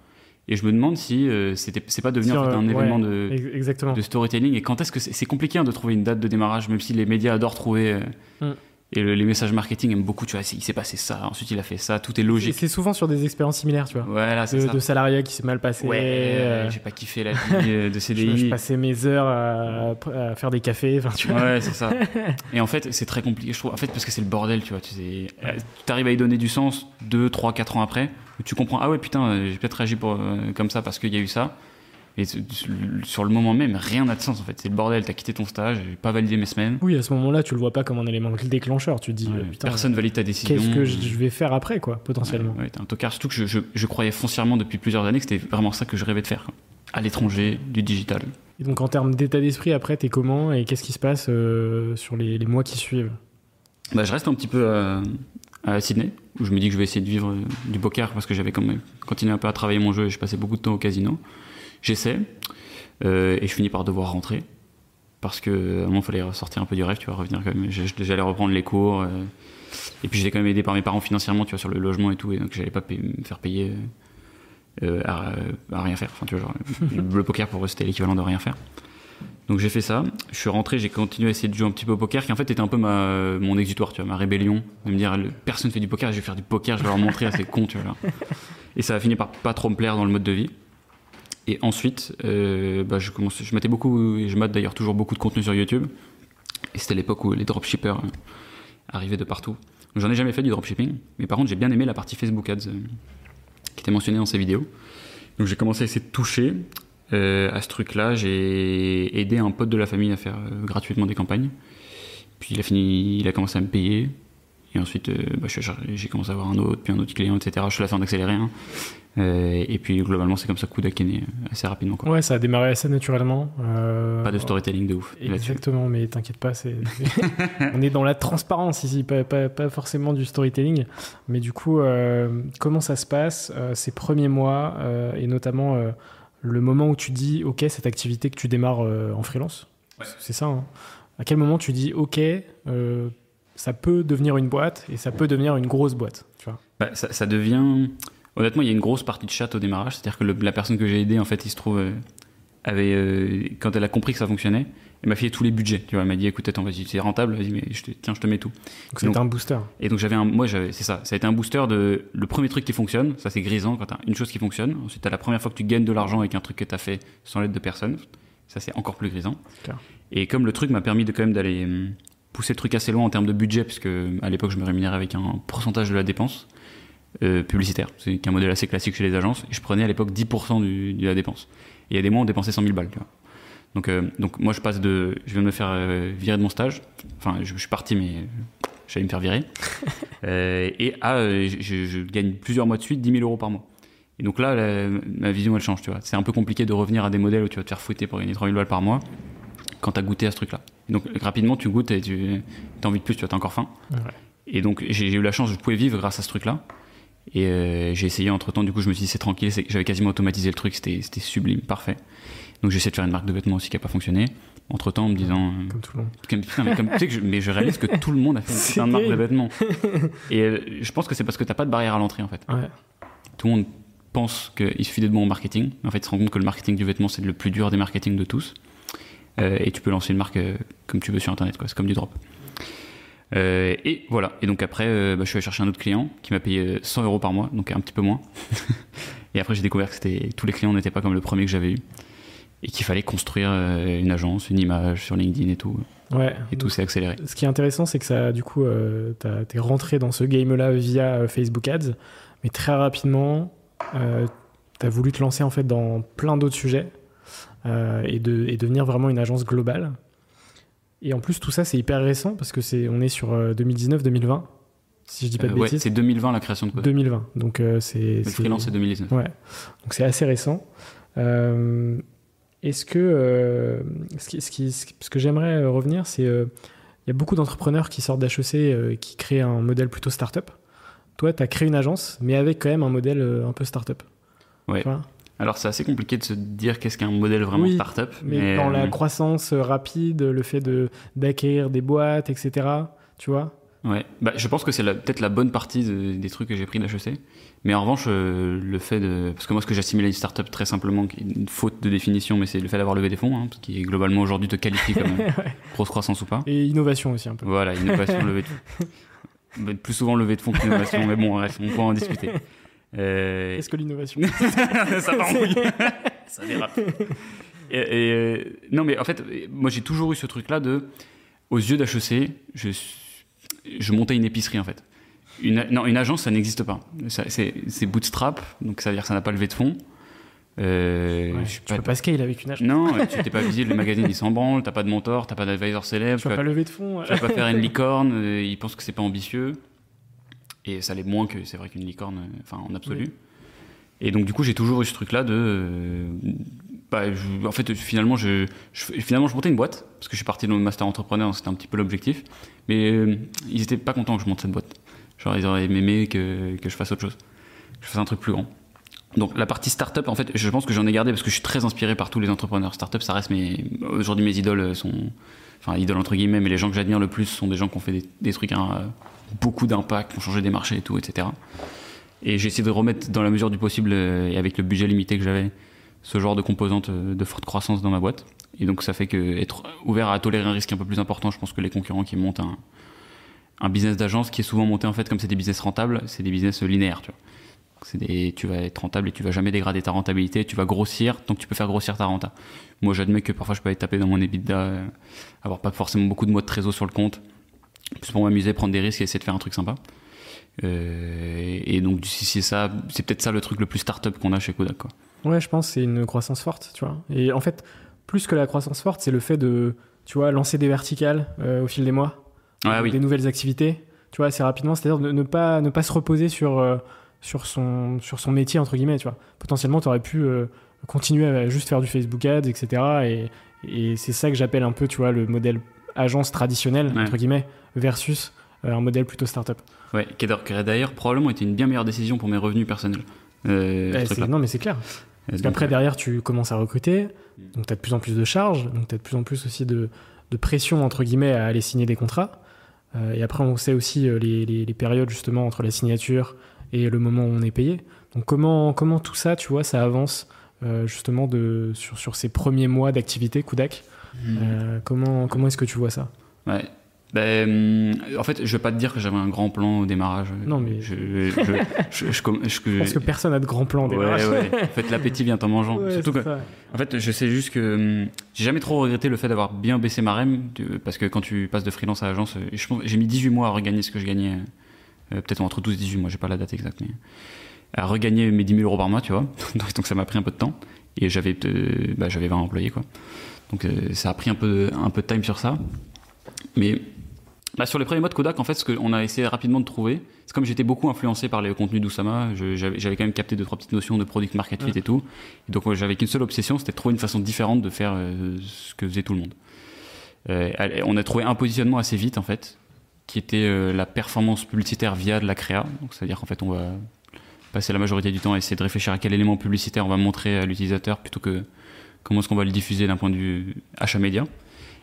Et je me demande si euh, c'était c'est pas devenu en fait, un événement de, de storytelling. Et quand est-ce que c'est compliqué hein, de trouver une date de démarrage, même si les médias adorent trouver. Euh, mm. Et les messages marketing aiment beaucoup, tu vois, il s'est passé ça, ensuite il a fait ça, tout est logique. C'est souvent sur des expériences similaires, tu vois. Voilà, de, de salariat qui s'est mal passé. Ouais, euh, j'ai pas kiffé la vie euh, de CDI. je, passais mes heures à, faire des cafés, enfin, tu vois. Ouais, c'est ça. Et en fait, c'est très compliqué, je trouve. En fait, parce que c'est le bordel, tu vois. Tu sais, euh, arrives à y donner du sens 2, 3, 4 ans après, où tu comprends, ah ouais, putain, j'ai peut-être réagi pour, comme ça parce qu'il y a eu ça. Et sur le moment même, rien n'a de sens en fait. C'est le bordel, t'as quitté ton stage, j'ai pas validé mes semaines. Oui, à ce moment-là, tu le vois pas comme un élément déclencheur. Tu te dis, putain, personne valide ta décision. Qu'est-ce que je vais faire après, quoi, potentiellement Ouais, t'es un tocard. Surtout que je, je, croyais foncièrement depuis plusieurs années que c'était vraiment ça que je rêvais de faire. À l'étranger, du digital. Et donc en termes d'état d'esprit, après, t'es comment et qu'est-ce qui se passe euh, sur les, les, mois qui suivent? Bah, Je reste un petit peu à, à, Sydney, où je me dis que je vais essayer de vivre euh, du poker parce que j'avais quand même continué un peu à travailler mon jeu et je passais beaucoup de temps au casino. J'essaie. Euh, et je finis par devoir rentrer. Parce que à un moment, il fallait sortir un peu du rêve, tu vois, revenir quand même. J'allais reprendre les cours. Euh, et puis j'étais quand même aidé par mes parents financièrement, tu vois, sur le logement et tout. Et donc j'allais pas me faire payer euh, à, rien faire. Enfin, tu vois, le poker pour eux, c'était l'équivalent de rien faire. Donc j'ai fait ça. Je suis rentré, j'ai continué à essayer de jouer un petit peu au poker, qui en fait était un peu ma, mon exutoire, tu vois, ma rébellion, de me dire personne fait du poker, je vais faire du poker, je vais leur montrer à ces cons, tu vois. Et ça a fini par pas trop me plaire dans le mode de vie. Et ensuite, euh, bah, je, mettais beaucoup, et je mate d'ailleurs toujours beaucoup de contenu sur YouTube. Et c'était l'époque où les dropshippers euh, arrivaient de partout. J'en ai jamais fait du dropshipping, mais par contre j'ai bien aimé la partie Facebook Ads euh, qui était mentionnée dans ces vidéos. Donc j'ai commencé à essayer de toucher à ce truc-là. J'ai aidé un pote de la famille à faire gratuitement des campagnes. Puis il a fini, il a commencé à me payer. Et ensuite, bah, j'ai commencé à avoir un autre, puis un autre client, etc. Je suis la fin d'accélérer. Hein. Euh, et puis globalement, c'est comme ça que Kudak est né assez rapidement. Quoi. Ouais, ça a démarré assez naturellement. Euh, pas de storytelling de ouf. Exactement, mais t'inquiète pas, c'est... on est dans la transparence ici, pas, pas, pas, forcément du storytelling. Mais du coup, euh, comment ça se passe ces premiers mois et notamment le moment où tu dis, ok, cette activité que tu démarres en freelance, c'est ça. Hein. à quel moment tu dis, ok, ça peut devenir une boîte et ça peut devenir une grosse boîte. Tu vois. Bah, ça, ça devient. Honnêtement, il y a une grosse partie de chat au démarrage. C'est-à-dire que le- la personne que j'ai aidée, en fait, il se trouve, euh, avait, euh, quand elle a compris que ça fonctionnait, elle m'a filé tous les budgets. Tu vois, elle m'a dit, écoute, attends, vas-y, c'est rentable, vas-y, mais je te- tiens, je te mets tout. Donc c'était un booster. Et donc j'avais un, moi j'avais, c'est ça, ça a été un booster de le premier truc qui fonctionne, ça c'est grisant quand t'as une chose qui fonctionne. Ensuite t'as la première fois que tu gagnes de l'argent avec un truc que t'as fait sans l'aide de personne, ça c'est encore plus grisant. Et comme le truc m'a permis de quand même d'aller pousser le truc assez loin en termes de budget, puisque à l'époque je me rémunérais avec un pourcentage de la dépense euh, publicitaire, c'est un modèle assez classique chez les agences, et je prenais à l'époque 10% du- de la dépense. Et il y a des mois on dépensait 100 000 balles, tu vois. Donc, euh, donc moi je passe de, je viens de me faire euh, virer de mon stage, enfin je, je suis parti mais j'allais me faire virer, Euh, et à, euh, je, je- je gagne plusieurs mois de suite 10 000 euros par mois. Et donc là, la- ma vision elle change, tu vois. C'est un peu compliqué de revenir à des modèles où tu vas te faire fouetter pour gagner 3 000 balles par mois quand t'as goûté à ce truc-là. Donc rapidement tu goûtes et tu as envie de plus, tu t'as encore faim. Ouais. Et donc j'ai eu la chance, je pouvais vivre grâce à ce truc-là. Et euh, j'ai essayé entre temps, du coup je me suis dit c'est tranquille, j'avais quasiment automatisé le truc, c'était sublime, parfait. Donc j'ai essayé de faire une marque de vêtements aussi qui a pas fonctionné. Entre temps en me disant, euh, Comme tout le monde. comme, putain, mais, comme- tu sais que je, mais je réalise que tout le monde a fait une marque de vêtements. Et euh, je pense que c'est parce que t'as pas de barrière à l'entrée en fait. Ouais. Tout le monde pense qu'il suffit d'être bon en marketing. En fait, il se rend compte que le marketing du vêtement, c'est le plus dur des marketings de tous. Euh, et tu peux lancer une marque euh, comme tu veux sur Internet, quoi. C'est comme du drop. Euh, et voilà. Et donc après, euh, bah, je suis allé chercher un autre client qui m'a payé euh, 100 euros par mois, donc un petit peu moins. et après, j'ai découvert que c'était tous les clients n'étaient pas comme le premier que j'avais eu. Et qu'il fallait construire euh, une agence, une image sur LinkedIn et tout. Ouais. Et tout s'est accéléré. Ce qui est intéressant, c'est que ça, du coup, t'es rentré dans ce game-là via Facebook Ads, mais très rapidement, t'as voulu te lancer en fait dans plein d'autres sujets et, de, et devenir vraiment une agence globale. Et en plus, tout ça, c'est hyper récent parce que c'est, on est sur euh, 2019-2020, si je dis pas de Euh, ouais, bêtises. c'est 2020 la création de Code. 2020. Donc euh, c'est. Le freelance, c'est 2019. Ouais. Donc c'est assez récent. Euh, Est-ce que euh, ce, qui, ce, qui, ce que j'aimerais euh, revenir, c'est euh, il y a beaucoup d'entrepreneurs qui sortent d'HEC euh, qui créent un modèle plutôt startup. Toi, tu as créé une agence, mais avec quand même un modèle euh, un peu startup. Ouais. Tu vois? Alors c'est assez compliqué de se dire qu'est-ce qu'un modèle vraiment Oui, startup. mais, dans la euh, croissance euh, rapide, le fait de d'acquérir des boîtes, etc. Tu vois Ouais, bah, je pense que c'est peut-être la bonne partie de- des trucs que j'ai pris d'HEC. Mais en revanche, euh, le fait de. Parce que moi, ce que j'assimile à une startup très simplement, qui est une faute de définition, mais c'est le fait d'avoir levé des fonds, hein, ce qui globalement aujourd'hui te qualifie comme grosse croissance ou pas. Et innovation aussi un peu. Voilà, innovation, levée de fonds. Bah, Plus souvent levée de fonds qu'innovation, mais bon, bref, on peut en discuter. Euh, Est-ce que l'innovation ça couille. ça dérape. Et, et, euh, non, mais en fait, moi j'ai toujours eu ce truc-là de, aux yeux d'HEC, je, je montais une épicerie en fait. Une, non, une agence, ça n'existe pas. C'est bootstrap, donc ça veut dire que ça n'a pas levé de fonds. Euh, Ouais, je suis Tu peux pas scale avec une agence. Non, tu t'es pas visible, le magazine il s'en branle, t'as pas de mentor, t'as pas d'advisor célèbre, Tu vas pas lever de fonds. tu vas pas faire une licorne, euh, ils pensent que c'est pas ambitieux. Et ça l'est moins que c'est vrai qu'une licorne, euh, enfin en absolu. Oui. Et donc du coup j'ai toujours eu ce truc là de, euh, bah, je- en fait finalement je, je- finalement je montais une boîte parce que je suis parti dans le master entrepreneur, c'était un petit peu l'objectif. Mais euh, ils étaient pas contents que je monte cette boîte. Genre ils auraient aimé que, que je fasse autre chose, que je fasse un truc plus grand. Donc la partie startup, en fait, je pense que j'en ai gardé parce que je suis très inspiré par tous les entrepreneurs. Startup, ça reste mes aujourd'hui mes idoles sont, enfin idoles entre guillemets, mais les gens que j'admire le plus sont des gens qui ont fait des, des trucs hein, beaucoup d'impact, qui ont changé des marchés et tout, etc. Et j'ai essayé de remettre dans la mesure du possible euh, et avec le budget limité que j'avais ce genre de composante euh, de forte croissance dans ma boîte. Et donc ça fait que être ouvert à tolérer un risque un peu plus important, je pense que les concurrents qui montent un, un business d'agence qui est souvent monté en fait comme c'est des business rentables, c'est des business linéaires, tu vois. C'est des, tu vas être rentable et tu vas jamais dégrader ta rentabilité, tu vas grossir que tu peux faire grossir ta renta. Moi j'admets que parfois je peux être tapé dans mon EBITDA, euh, avoir pas forcément beaucoup de mois de trésor sur le compte, plus pour m'amuser, prendre des risques et essayer de faire un truc sympa. Euh, et donc si c'est ça, c'est peut-être ça le truc le plus start-up qu'on a chez Kodak quoi. Ouais, je pense que c'est une croissance forte, tu vois. Et en fait, plus que la croissance forte, c'est le fait de, tu vois, lancer des verticales euh, au fil des mois, Ah oui. des nouvelles activités, tu vois, assez rapidement. C'est-à-dire de ne pas, ne pas se reposer sur, sur, son, sur son métier, entre guillemets, tu vois. Potentiellement, tu aurais pu euh, continuer à juste faire du Facebook Ads, etc. Et, et c'est ça que j'appelle un peu, tu vois, le modèle agence traditionnel, Ouais. entre guillemets, versus euh, un modèle plutôt startup. Ouais, qui a- d'ailleurs probablement été une bien meilleure décision pour mes revenus personnels. Euh, Eh, non, mais c'est clair. Parce qu'après, derrière, tu commences à recruter, donc tu as de plus en plus de charges, donc tu as de plus en plus aussi de, de pression, entre guillemets, à aller signer des contrats. et après, on sait aussi les, les, les, périodes justement entre la signature et le moment où on est payé. Donc comment, comment tout ça, tu vois, ça avance justement de, sur, sur ces premiers mois d'activité Kudak mmh. Comment, comment est-ce que tu vois ça? Ouais, ben, en fait, je vais pas te dire que j'avais un grand plan au démarrage. Non, mais. Je, je, je, je pense que personne n'a de grand plan au démarrage. Ouais, ouais. En fait, l'appétit vient en mangeant. Surtout que. En fait, je sais juste que hum, j'ai jamais trop regretté le fait d'avoir bien baissé ma REM, parce que quand tu passes de freelance à agence, j'ai mis 18 mois à regagner ce que je gagnais. Euh, peut-être entre 12 et 18 mois, j'ai pas la date exacte, mais. À regagner mes 10 000 euros par mois, tu vois. Donc ça m'a pris un peu de temps. Et j'avais euh, bah, j'avais 20 employés, quoi. Donc euh, ça a pris un peu, un peu de time sur ça. Mais bah, sur les premiers modes Kodak, en fait, ce qu'on a essayé rapidement de trouver, c'est comme j'étais beaucoup influencé par les contenus d'Oussama, j'avais quand même capté deux trois petites notions de product market fit et tout. Et donc j'avais qu'une seule obsession, c'était de trouver une façon différente de faire euh, ce que faisait tout le monde. Euh, on a trouvé un positionnement assez vite en fait, qui était euh, la performance publicitaire via de la créa. C'est-à-dire qu'en fait on va passer la majorité du temps à essayer de réfléchir à quel élément publicitaire on va montrer à l'utilisateur plutôt que comment est-ce qu'on va le diffuser d'un point de vue achat média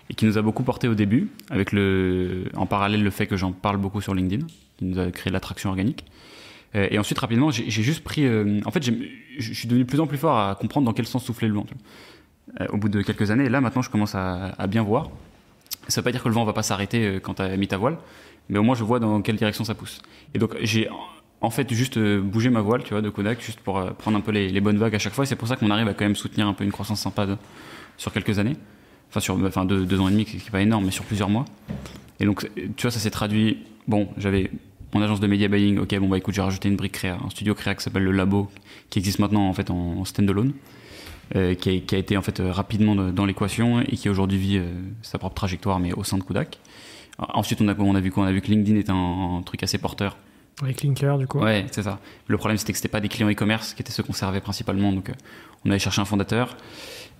et qui nous a beaucoup porté au début, avec le, en parallèle le fait que j'en parle beaucoup sur LinkedIn, qui nous a créé l'attraction organique. Euh, et ensuite, rapidement, j'ai juste pris. Euh, en fait, je suis devenu de plus en plus fort à comprendre dans quel sens souffler le vent. Au bout de quelques années, et là maintenant, je commence à bien voir. Ça veut pas dire que le vent va pas s'arrêter quand tu as mis ta voile, mais au moins je vois dans quelle direction ça pousse. Et donc, j'ai en fait juste bougé ma voile, tu vois, de Kodak, juste pour prendre un peu les, bonnes vagues à chaque fois. Et c'est pour ça qu'on arrive à quand même soutenir un peu une croissance sympa sur quelques années enfin sur deux, ans et demi, qui n'est pas énorme, mais sur plusieurs mois. Et donc, tu vois, ça s'est traduit. Bon, j'avais mon agence de media buying. Ok, bon bah écoute, j'ai rajouté une brique créa, un studio créa qui s'appelle le Labo, qui existe maintenant en fait en, standalone, euh, qui, a, qui, a, été en fait rapidement dans l'équation et qui aujourd'hui vit euh, sa propre trajectoire, mais au sein de Kodak. Ensuite, on a, on a vu quoi? On a vu que LinkedIn est un, truc assez porteur. Avec Linker, du coup. Ouais, c'est ça. Le problème, c'était que c'était pas des clients e-commerce qui étaient ceux qu'on servait principalement. Donc, euh, on avait cherché un fondateur.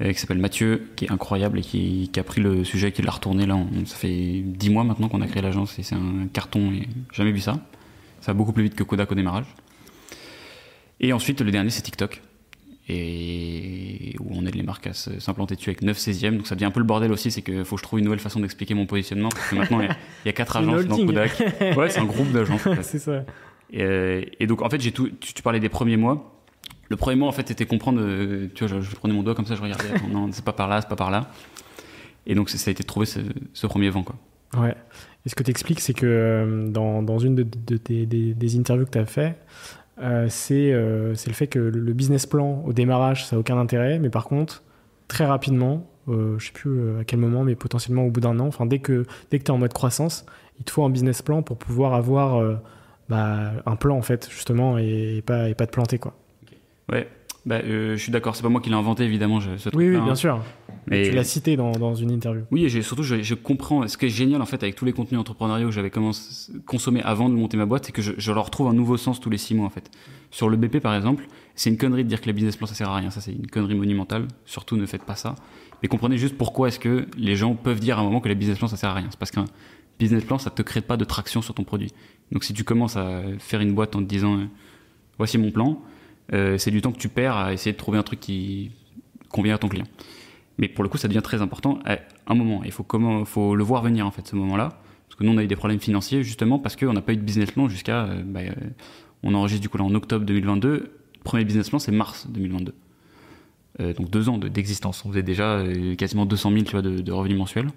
Euh, qui s'appelle Mathieu, qui est incroyable et qui, a pris le sujet, qui l'a retourné là. ça fait 10 mois maintenant qu'on a créé l'agence et c'est un carton et jamais vu ça. Ça va beaucoup plus vite que Kodak au démarrage. Et ensuite, le dernier, c'est TikTok. Et où on aide les marques à s'implanter dessus avec 9 16e. Donc ça devient un peu le bordel aussi, c'est qu'il faut que je trouve une nouvelle façon d'expliquer mon positionnement. Parce que maintenant, il y, a, 4 agences dans Kodak. Ouais, c'est un groupe d'agences. c'est ça. Et, et, donc, en fait, j'ai tout, tu, tu parlais des premiers mois. Le premier mot, en fait, c'était comprendre. Euh, tu vois, je, prenais mon doigt comme ça, je regardais. non, c'est pas par là, c'est pas par là. Et donc, ça a été de trouver ce, premier vent, quoi. Ouais. Et ce que tu expliques, c'est que euh, dans, dans, une de, tes, des, interviews que tu as fait, euh, c'est le fait que le business plan au démarrage, ça n'a aucun intérêt, mais par contre, très rapidement, je sais plus à quel moment, mais potentiellement au bout d'un an, enfin, dès que, dès tu es en mode croissance, il te faut un business plan pour pouvoir avoir bah, un plan, en fait, justement, et, pas, et pas te planter, quoi. Bah, euh, je suis d'accord, c'est pas moi qui l'ai inventé évidemment. Je, oui, oui, bien hein. sûr. Mais tu l'as cité dans, dans, une interview. Oui, et surtout je, je, comprends. Ce qui est génial en fait avec tous les contenus entrepreneuriaux que j'avais commencé consommer avant de monter ma boîte, c'est que je, je, leur trouve un nouveau sens tous les six mois en fait. Sur le BP par exemple, c'est une connerie de dire que les business plans ça sert à rien. Ça c'est une connerie monumentale. Surtout ne faites pas ça. Mais comprenez juste pourquoi est-ce que les gens peuvent dire à un moment que les business plans ça sert à rien. C'est parce qu'un business plan ça te crée pas de traction sur ton produit. Donc si tu commences à faire une boîte en te disant euh, voici mon plan euh, c'est du temps que tu perds à essayer de trouver un truc qui convient à ton client. Mais pour le coup, ça devient très important à un moment. Il faut, comment, faut le voir venir, en fait, ce moment-là. Parce que nous, on a eu des problèmes financiers, justement, parce qu'on n'a pas eu de business plan jusqu'à. Euh, bah, euh, on enregistre du coup là en octobre 2022. premier business plan, c'est mars 2022. donc deux ans d'existence. on faisait déjà quasiment 200 000 tu vois, de, de, revenus mensuels.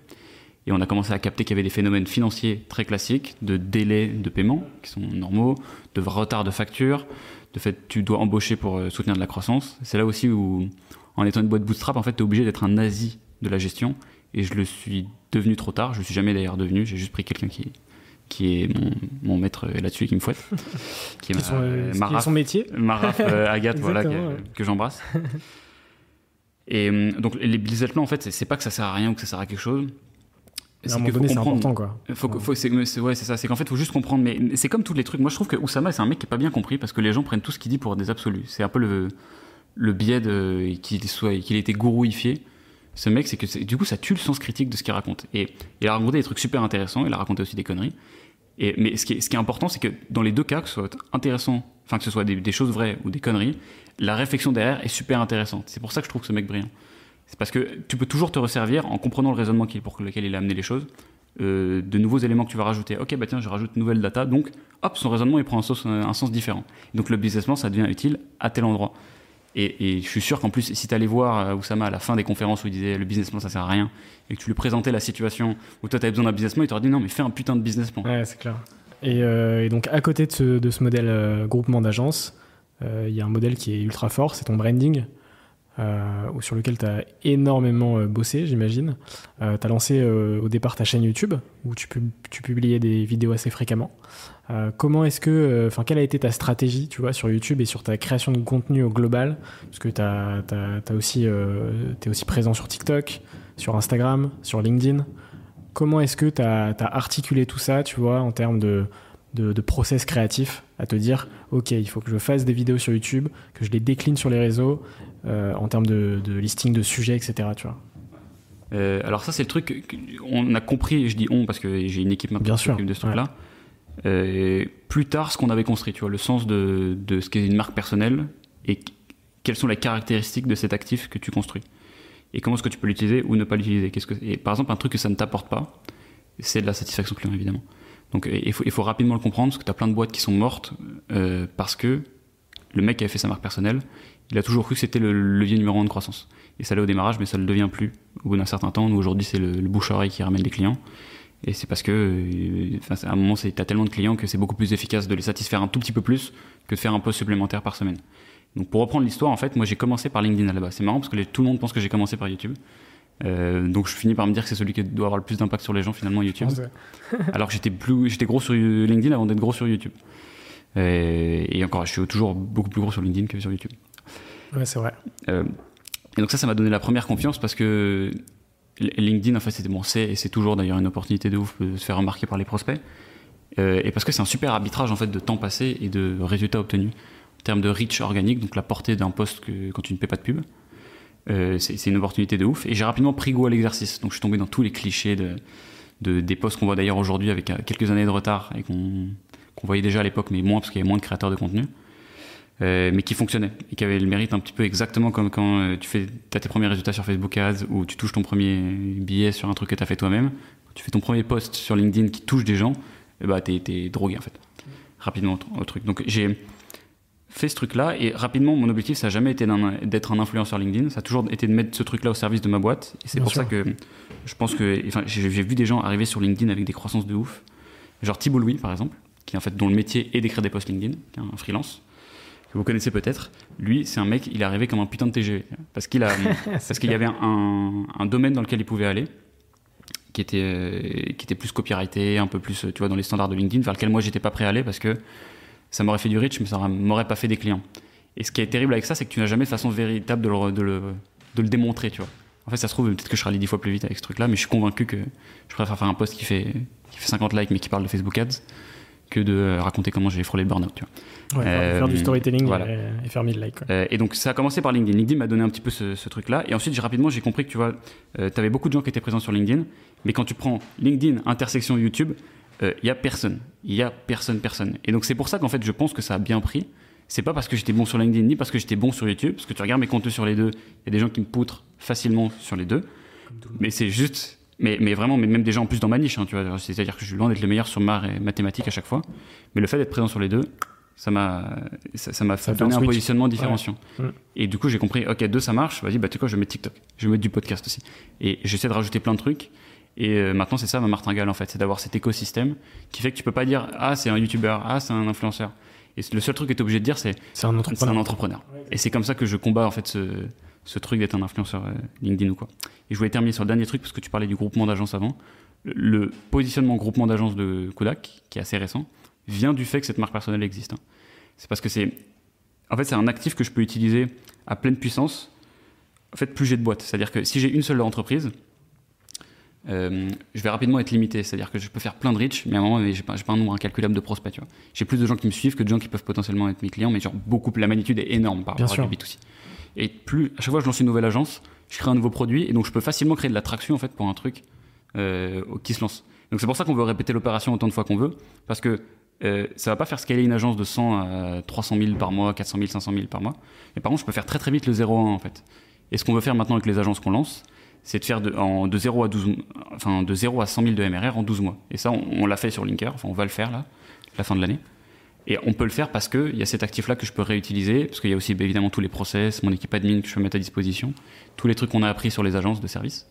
Et on a commencé à capter qu'il y avait des phénomènes financiers très classiques, de délai de paiement, qui sont normaux, de retard de facture, de fait tu dois embaucher pour euh, soutenir de la croissance. C'est là aussi où, en étant une boîte bootstrap, en fait, tu es obligé d'être un nazi de la gestion. Et je le suis devenu trop tard. Je le suis jamais d'ailleurs devenu. J'ai juste pris quelqu'un qui, qui est mon, mon maître là-dessus qui me fouette. qui est, ma, son, euh, son métier. Maraf euh, Agathe, voilà, que, j'embrasse. Et donc les plans, en fait, c'est pas que ça sert à rien ou que ça sert à quelque chose un moment donné, c'est important, quoi. Faut, faut, c'est, ouais, c'est ça. C'est qu'en fait, faut juste comprendre. Mais c'est comme tous les trucs. Moi, je trouve que Oussama, c'est un mec qui est pas bien compris parce que les gens prennent tout ce qu'il dit pour des absolus. C'est un peu le, le biais de, qu'il soit, qu'il ait été gourouifié. Ce mec, c'est que du coup, ça tue le sens critique de ce qu'il raconte. Et il a raconté des trucs super intéressants. Il a raconté aussi des conneries. Et, mais ce qui est, ce qui est important, c'est que dans les deux cas, que ce soit intéressant, enfin que ce soit des, des choses vraies ou des conneries, la réflexion derrière est super intéressante. C'est pour ça que je trouve ce mec brillant. C'est parce que tu peux toujours te resservir en comprenant le raisonnement pour lequel il a amené les choses, euh, de nouveaux éléments que tu vas rajouter. Ok, bah tiens, je rajoute nouvelle data, donc hop, son raisonnement il prend un sens, un sens différent. Donc le business plan, ça devient utile à tel endroit. Et, je suis sûr qu'en plus, si tu allais voir euh, Oussama à la fin des conférences où il disait le business plan ça sert à rien, et que tu lui présentais la situation où toi tu avais besoin d'un business plan, il t'aurait dit non, mais fais un putain de business plan. Ouais, c'est clair. Et, euh, donc, à côté de ce, modèle groupement d'agence, il y a un modèle qui est ultra fort, c'est ton branding. Euh, sur lequel tu as énormément euh, bossé, j'imagine. Euh, tu as lancé au départ ta chaîne YouTube, où tu, publiais des vidéos assez fréquemment. comment est-ce que, enfin, quelle a été ta stratégie, tu vois, sur YouTube et sur ta création de contenu au global? Parce que tu aussi, es aussi présent sur TikTok, sur Instagram, sur LinkedIn. Comment est-ce que tu as, articulé tout ça, tu vois, en termes de, process créatif à te dire ok il faut que je fasse des vidéos sur YouTube que je les décline sur les réseaux euh, en termes de, listing de sujets etc tu vois. Euh, alors ça c'est le truc on a compris je dis on parce que j'ai une équipe maintenant qui de ce truc là euh, plus tard ce qu'on avait construit tu vois le sens de, de ce qu'est une marque personnelle et quelles sont les caractéristiques de cet actif que tu construis. Et comment est-ce que tu peux l'utiliser ou ne pas l'utiliser? Qu'est-ce que et par exemple un truc que ça ne t'apporte pas c'est de la satisfaction client évidemment. Donc il faut, il faut rapidement le comprendre parce que tu as plein de boîtes qui sont mortes euh, parce que le mec avait fait sa marque personnelle, il a toujours cru que c'était le levier numéro un de croissance. Et ça l'est au démarrage, mais ça ne le devient plus au bout d'un certain temps. Nous aujourd'hui, c'est le, bouche-oreille qui ramène des clients. Et c'est parce que, euh, à un moment, tu as tellement de clients que c'est beaucoup plus efficace de les satisfaire un tout petit peu plus que de faire un poste supplémentaire par semaine. Donc pour reprendre l'histoire, en fait, moi j'ai commencé par LinkedIn à la base. C'est marrant parce que tout le monde pense que j'ai commencé par YouTube. Euh, donc je finis par me dire que c'est celui qui doit avoir le plus d'impact sur les gens finalement YouTube. Alors que j'étais plus, j'étais gros sur LinkedIn avant d'être gros sur YouTube. Et, encore, je suis toujours beaucoup plus gros sur LinkedIn que sur YouTube. C'est vrai. Euh, et donc ça, ça m'a donné la première confiance parce que LinkedIn, en fait, c'était bon, c'est et c'est toujours d'ailleurs une opportunité de ouf de se faire remarquer par les prospects. Euh, et parce que c'est un super arbitrage en fait de temps passé et de résultats obtenus en termes de reach organique, donc la portée d'un poste que, quand tu ne paies pas de pub. Euh, c'est une opportunité de ouf. Et j'ai rapidement pris goût à l'exercice. Donc je suis tombé dans tous les clichés de, de des posts qu'on voit d'ailleurs aujourd'hui avec quelques années de retard et qu'on voyait déjà à l'époque, mais moins parce qu'il y avait moins de créateurs de contenu. Euh, mais qui fonctionnaient et qui avaient le mérite un petit peu exactement comme quand tu fais as tes premiers résultats sur Facebook Ads ou tu touches ton premier billet sur un truc que tu as fait toi-même. Tu fais ton premier post sur LinkedIn qui touche des gens, et bah t'es es drogué en fait. Rapidement au truc. Donc j'ai fait ce truc-là et rapidement mon objectif ça n'a jamais été d'être un influenceur LinkedIn, ça a toujours été de mettre ce truc-là au service de ma boîte et c'est pour ça que je pense que enfin, j'ai vu des gens arriver sur LinkedIn avec des croissances de ouf, genre Thibault Louis par exemple, qui en fait dont le métier est d'écrire des posts LinkedIn, qui est un freelance que vous connaissez peut-être. Lui c'est un mec, il est arrivé comme un putain de TGV parce qu'il qu'il y avait un, un, domaine dans lequel il pouvait aller qui était qui était plus copyrighté, un peu plus tu vois dans les standards de LinkedIn vers lequel moi j'étais pas prêt à aller parce que ça m'aurait fait du reach, mais ça m'aurait pas fait des clients. Et ce qui est terrible avec ça, c'est que tu n'as jamais de façon véritable de le, de le, de le démontrer, tu vois. En fait, ça se trouve, peut-être que je serai allé dix fois plus vite avec ce truc-là, mais je suis convaincu que je préfère faire un post qui fait, qui fait 50 likes mais qui parle de Facebook Ads que de raconter comment j'ai frôlé le burn-out. Ouais, faire du euh, storytelling et, faire 1000 likes. Euh, et donc, ça a commencé par LinkedIn. LinkedIn m'a donné un petit peu ce, truc-là. Et ensuite, rapidement, j'ai compris que, tu vois, euh, tu avais beaucoup de gens qui étaient présents sur LinkedIn, mais quand tu prends LinkedIn intersection YouTube, il euh, y a personne. Il y a personne, personne. Et donc c'est pour ça qu'en fait je pense que ça a bien pris. C'est pas parce que j'étais bon sur LinkedIn ni parce que j'étais bon sur YouTube, parce que tu regardes mes contenus sur les deux, il y a des gens qui me poutrent facilement sur les deux. Mais c'est juste, mais, mais vraiment, mais même gens en plus dans ma niche, hein, tu vois. C'est-à-dire que je suis loin d'être le meilleur sur ma et mathématiques à chaque fois. Mais le fait d'être présent sur les deux, ça m'a ça m'a donné un, positionnement différenciant. Mm. Et du coup, j'ai compris, ok, deux ça marche, vas-y, bah tu sais quoi, je mets TikTok, je vais mettre du podcast aussi. Et j'essaie de rajouter plein de trucs. Et euh, maintenant, c'est ça ma martingale en fait, c'est d'avoir cet écosystème qui fait que tu peux pas dire ah c'est un youtubeur, ah c'est un influenceur. Et le seul truc que tu es obligé de dire c'est c'est un entrepreneur. Un entrepreneur. et c'est comme ça que je combats en fait ce, ce truc d'être un influenceur euh, LinkedIn ou quoi. Et je voulais terminer sur le dernier truc parce que tu parlais du groupement d'agences avant. Le, positionnement groupement d'agences de Kodak, qui est assez récent, vient du fait que cette marque personnelle existe. Hein. C'est parce que c'est en fait c'est un actif que je peux utiliser à pleine puissance. En fait, plus j'ai de boîtes. C'est-à-dire que si j'ai une seule entreprise, euh, je vais rapidement être limité. C'est-à-dire que je peux faire plein de reach, mais à un moment, j'ai pas, pas un nombre incalculable de prospects. J'ai plus de gens qui me suivent que de gens qui peuvent potentiellement être mes clients, mais genre beaucoup, la magnitude est énorme par rapport à B2C. Et plus, à chaque fois que je lance une nouvelle agence, je crée un nouveau produit, et donc je peux facilement créer de l'attraction en fait pour un truc euh, qui se lance. Donc c'est pour ça qu'on veut répéter l'opération autant de fois qu'on veut, parce que euh, ça va pas faire scaler une agence de 100 à 300 000 par mois, 400 000, 500 000 par mois. Mais par contre, je peux faire très très vite le 0 1 en fait. Et ce qu'on veut faire maintenant avec les agences qu'on lance, c'est de faire de, en, de 0 à 12, enfin de 0 à 100 000 de MRR en 12 mois. Et ça, on, on l'a fait sur Linker, enfin on va le faire là, la fin de l'année. Et on peut le faire parce qu'il y a cet actif-là que je peux réutiliser, parce qu'il y a aussi bah, évidemment tous les process, mon équipe admin que je peux mettre à disposition, tous les trucs qu'on a appris sur les agences de service,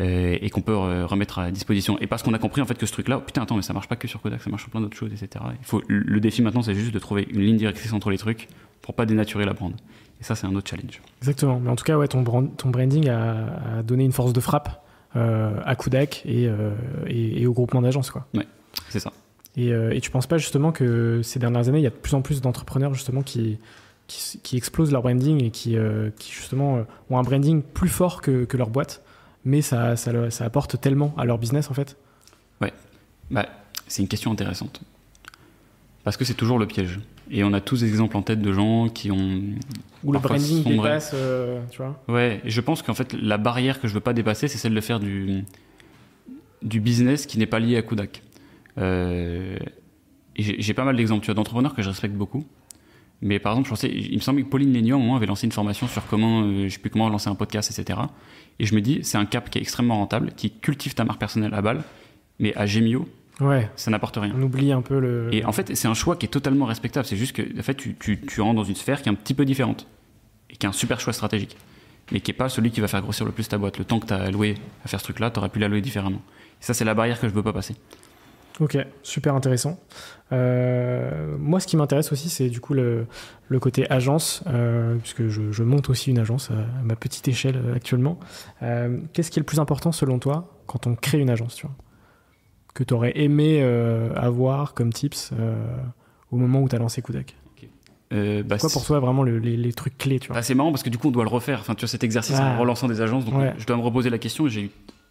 euh, et qu'on peut euh, remettre à disposition. Et parce qu'on a compris en fait que ce truc-là, oh, putain, attends, mais ça marche pas que sur Kodak, ça marche sur plein d'autres choses, etc. Il faut, le défi maintenant, c'est juste de trouver une ligne directrice entre les trucs pour pas dénaturer la brand. Et ça, c'est un autre challenge. Exactement. Mais en tout cas, ouais, ton, brand, ton branding a, a donné une force de frappe euh, à Kodak et, euh, et, et, au groupement d'agences. Ouais, c'est ça. Et, euh, et tu penses pas justement que ces dernières années, il y a de plus en plus d'entrepreneurs justement qui, qui, qui, explosent leur branding et qui, euh, qui justement ont un branding plus fort que, que leur boîte, mais ça, ça, ça, apporte tellement à leur business en fait? Ouais, bah, c'est une question intéressante. Parce que c'est toujours le piège. Et on a tous des exemples en tête de gens qui ont. Où le branding dépasse, euh, tu vois? Ouais, et je pense qu'en fait, la barrière que je veux pas dépasser, c'est celle de faire du, du business qui n'est pas lié à Kodak. Euh, j'ai pas mal d'exemples d'entrepreneurs que je respecte beaucoup. Mais par exemple, je pensais, il me semble que Pauline Lénion, à un moment, avait lancé une formation sur comment, euh, je sais plus comment lancer un podcast, etc. Et je me dis, c'est un cap qui est extrêmement rentable, qui cultive ta marque personnelle à balle, mais à Gemio, ouais. ça n'apporte rien. On oublie un peu le. Et en fait, c'est un choix qui est totalement respectable. C'est juste que, en fait, tu, tu, tu rentres dans une sphère qui est un petit peu différente et qui est un super choix stratégique, mais qui est pas celui qui va faire grossir le plus ta boîte. Le temps que tu as alloué à faire ce truc-là, tu aurais pu l'allouer différemment. Et ça, c'est la barrière que je veux pas passer. Ok, super intéressant. Euh, moi, ce qui m'intéresse aussi, c'est du coup le, le côté agence, euh, puisque je, je, monte aussi une agence à, ma petite échelle euh, actuellement. Euh, Qu'est-ce qui est le plus important selon toi quand on crée une agence, tu vois? Que tu aurais aimé avoir comme tips au moment où tu as lancé Kudak euh, bah, quoi pour toi vraiment le, les, les, trucs clés tu vois? Bah, C'est marrant parce que du coup on doit le refaire. Enfin, tu vois cet exercice ah. en relançant des agences. Donc ouais. je dois me reposer la question. J'ai eu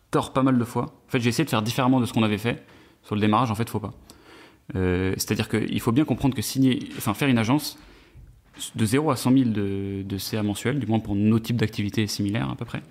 tort pas mal de fois. En fait, j'ai essayé de faire différemment de ce qu'on avait fait sur le démarrage. En fait, faut pas. Euh, C'est-à-dire qu'il faut bien comprendre que signer, faire une agence de 0 à 100 000 de, de CA mensuel, du moins pour nos types d'activités similaires à peu près,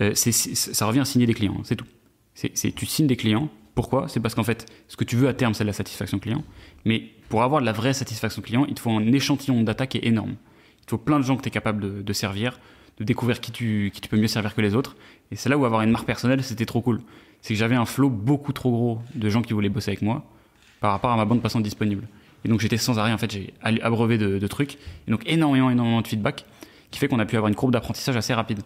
euh, ça revient à signer des clients. C'est tout. Tu signes des clients. Pourquoi? C'est parce qu'en fait, ce que tu veux à terme, c'est la satisfaction client. Mais pour avoir de la vraie satisfaction client, il te faut un échantillon data qui est énorme. Il te faut plein de gens que tu es capable de, de, servir, de découvrir qui tu peux mieux servir que les autres. Et c'est là où avoir une marque personnelle, c'était trop cool. C'est que j'avais un flow beaucoup trop gros de gens qui voulaient bosser avec moi par rapport à ma bande passante disponible. Et donc j'étais sans arrêt, en fait, j'ai abreuvé de, de, trucs. Et donc énormément, énormément de feedback qui fait qu'on a pu avoir une courbe d'apprentissage assez rapide.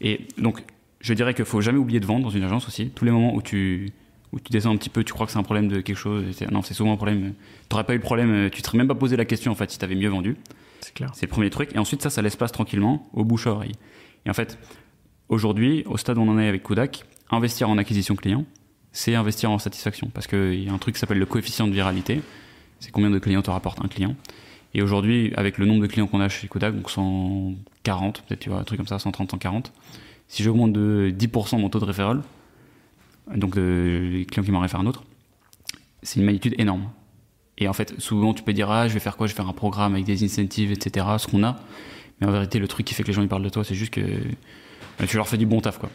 Et donc, je dirais qu'il faut jamais oublier de vendre dans une agence aussi. Tous les moments où tu, où tu descends un petit peu, tu crois que c'est un problème de quelque chose. Non, c'est souvent un problème. T'aurais pas eu le problème, tu te serais même pas posé la question en fait si t'avais mieux vendu. C'est clair. C'est le premier truc. Et ensuite, ça, ça laisse place tranquillement au bouche à oreille. Et en fait, aujourd'hui, au stade où on en est avec Kodak, investir en acquisition client, c'est investir en satisfaction. Parce qu'il y a un truc qui s'appelle le coefficient de viralité. C'est combien de clients te rapporte un client. Et aujourd'hui, avec le nombre de clients qu'on a chez Kodak, donc 140, peut-être, tu vois, un truc comme ça, 130, 140, si j'augmente de 10% mon taux de référol, donc de, les clients qui m'en réfèrent un autre, c'est une magnitude énorme. Et en fait, souvent, tu peux dire, ah, je vais faire quoi? Je vais faire un programme avec des incentives, etc., ce qu'on a. Mais en vérité, le truc qui fait que les gens ils parlent de toi, c'est juste que bah, tu leur fais du bon taf, quoi.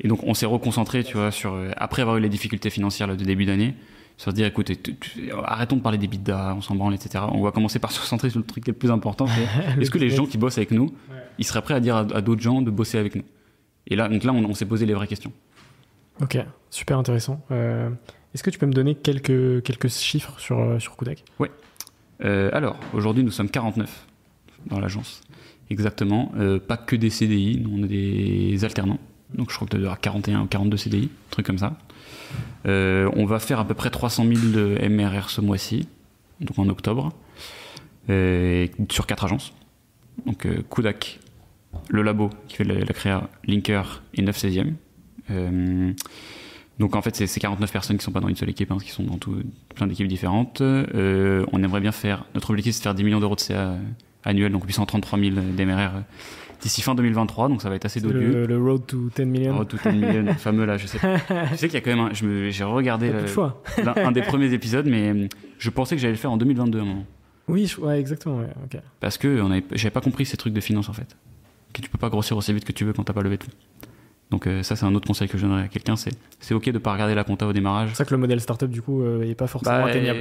Et donc, on s'est reconcentré, tu vois, sur, après avoir eu les difficultés financières là, de début d'année, sur se dire, écoute, arrêtons de parler des bidas, on s'en branle, etc. On va commencer par se concentrer sur le truc le plus important. Est-ce que les gens qui bossent avec nous, ils seraient prêts à dire à, à d'autres gens de bosser avec nous? Et là, donc là, on, on s'est posé les vraies questions. Ok, super intéressant. Euh, Est-ce que tu peux me donner quelques, quelques chiffres sur, sur Kodak? Oui. Euh, alors, aujourd'hui, nous sommes 49 dans l'agence. Exactement. Euh, pas que des CDI, nous, on a des alternants. Donc, je crois que tu as 41 ou 42 CDI, un truc comme ça. Euh, on va faire à peu près 300 000 de MRR ce mois-ci, donc en octobre, sur quatre agences. Donc, Kodak, le labo qui fait la, la créa, Linker et 9 16e. Euh, donc en fait, c'est 49 personnes qui sont pas dans une seule équipe, hein, qui sont dans tout, plein d'équipes différentes. Euh, on aimerait bien faire, notre objectif c'est de faire 10 millions d'euros de CA annuel, donc 833 000 d'MRR d'ici fin 2023, donc ça va être assez dodu. Le, le, road to 10 millions. Road to 10 millions, fameux là, je sais. je sais qu'il y a quand même, un, j'ai regardé le, un, un des premiers épisodes, mais je pensais que j'allais le faire en 2022 à un moment. Oui, ouais, exactement, ouais, ok. Parce que j'avais pas compris ces trucs de finance en fait. Que tu peux pas grossir aussi vite que tu veux quand t'as pas levé de donc euh, ça c'est un autre conseil que je donnerais à quelqu'un, c'est c'est ok de pas regarder la compta au démarrage. C'est ça que le modèle startup du coup euh, est pas forcément bah, atteignable.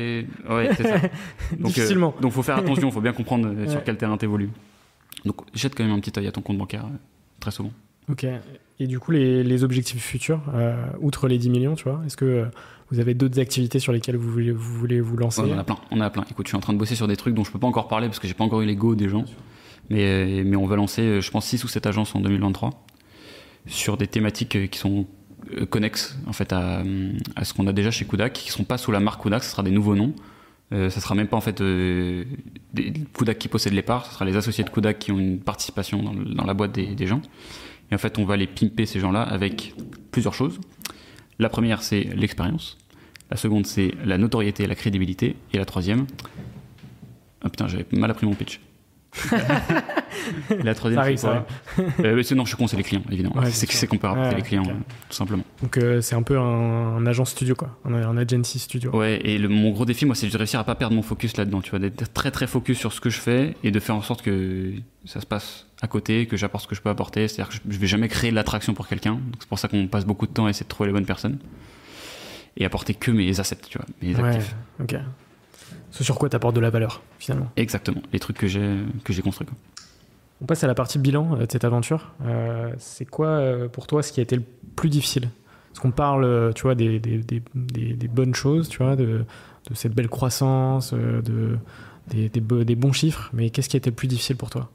Ouais, c'est ça. donc, Difficilement. Euh, donc faut faire attention, faut bien comprendre ouais. sur quel terrain t'évolues. Donc jette quand même un petit œil à ton compte bancaire très souvent. Ok. Et du coup, les, les objectifs futurs, euh, outre les 10 millions, tu vois, est-ce que euh, vous avez d'autres activités sur lesquelles vous voulez vous, voulez vous lancer Ouais, on en a plein, on en a plein. Écoute, je suis en train de bosser sur des trucs dont je peux pas encore parler parce que j'ai pas encore eu les go des gens. Mais, euh, mais on va lancer, euh, je pense, 6 ou 7 agences en 2023 sur des thématiques euh, qui sont euh, connexes en fait à, euh, à ce qu'on a déjà chez Kudak, qui sont pas sous la marque Kudak, ce sera des nouveaux noms. Euh, ça sera même pas en fait euh, des Kudak qui possèdent les parts, ce sera les associés de Kudak qui ont une participation dans, la boîte des, gens. Et en fait, on va les pimper ces gens-là avec plusieurs choses. La première, c'est l'expérience. La seconde, c'est la notoriété la crédibilité. Et la troisième. Ah putain, j'avais mal appris mon pitch. La troisième, c'est quoi Euh, Non, je suis con, c'est les clients, évidemment. Ouais, c'est bien sûr. c'est Ouais, les clients, tout simplement. Donc euh, c'est un peu un, un agent studio, quoi, un, un agency studio. Ouais, et le- mon gros défi, moi, c'est de réussir à pas perdre mon focus là-dedans, tu vois, d'être très très focus sur ce que je fais et de faire en sorte que ça se passe à côté, que j'apporte ce que je peux apporter. C'est-à-dire que je, vais jamais créer de l'attraction pour quelqu'un. Donc c'est pour ça qu'on passe beaucoup de temps à essayer de trouver les bonnes personnes et apporter que mes assets, tu vois, mes Ouais, actifs. ok. Ce sur quoi t'apportes de la valeur, finalement. Exactement, les trucs que j'ai que j'ai construits. On passe à la partie bilan euh, de cette aventure. Euh, c'est quoi euh, pour toi ce qui a été le plus difficile? Parce qu'on parle, tu vois, des, des, des, des- des bonnes choses, tu vois, de, de cette belle croissance, de, des, des, bo- des bons chiffres, mais qu'est-ce qui a été le plus difficile pour toi?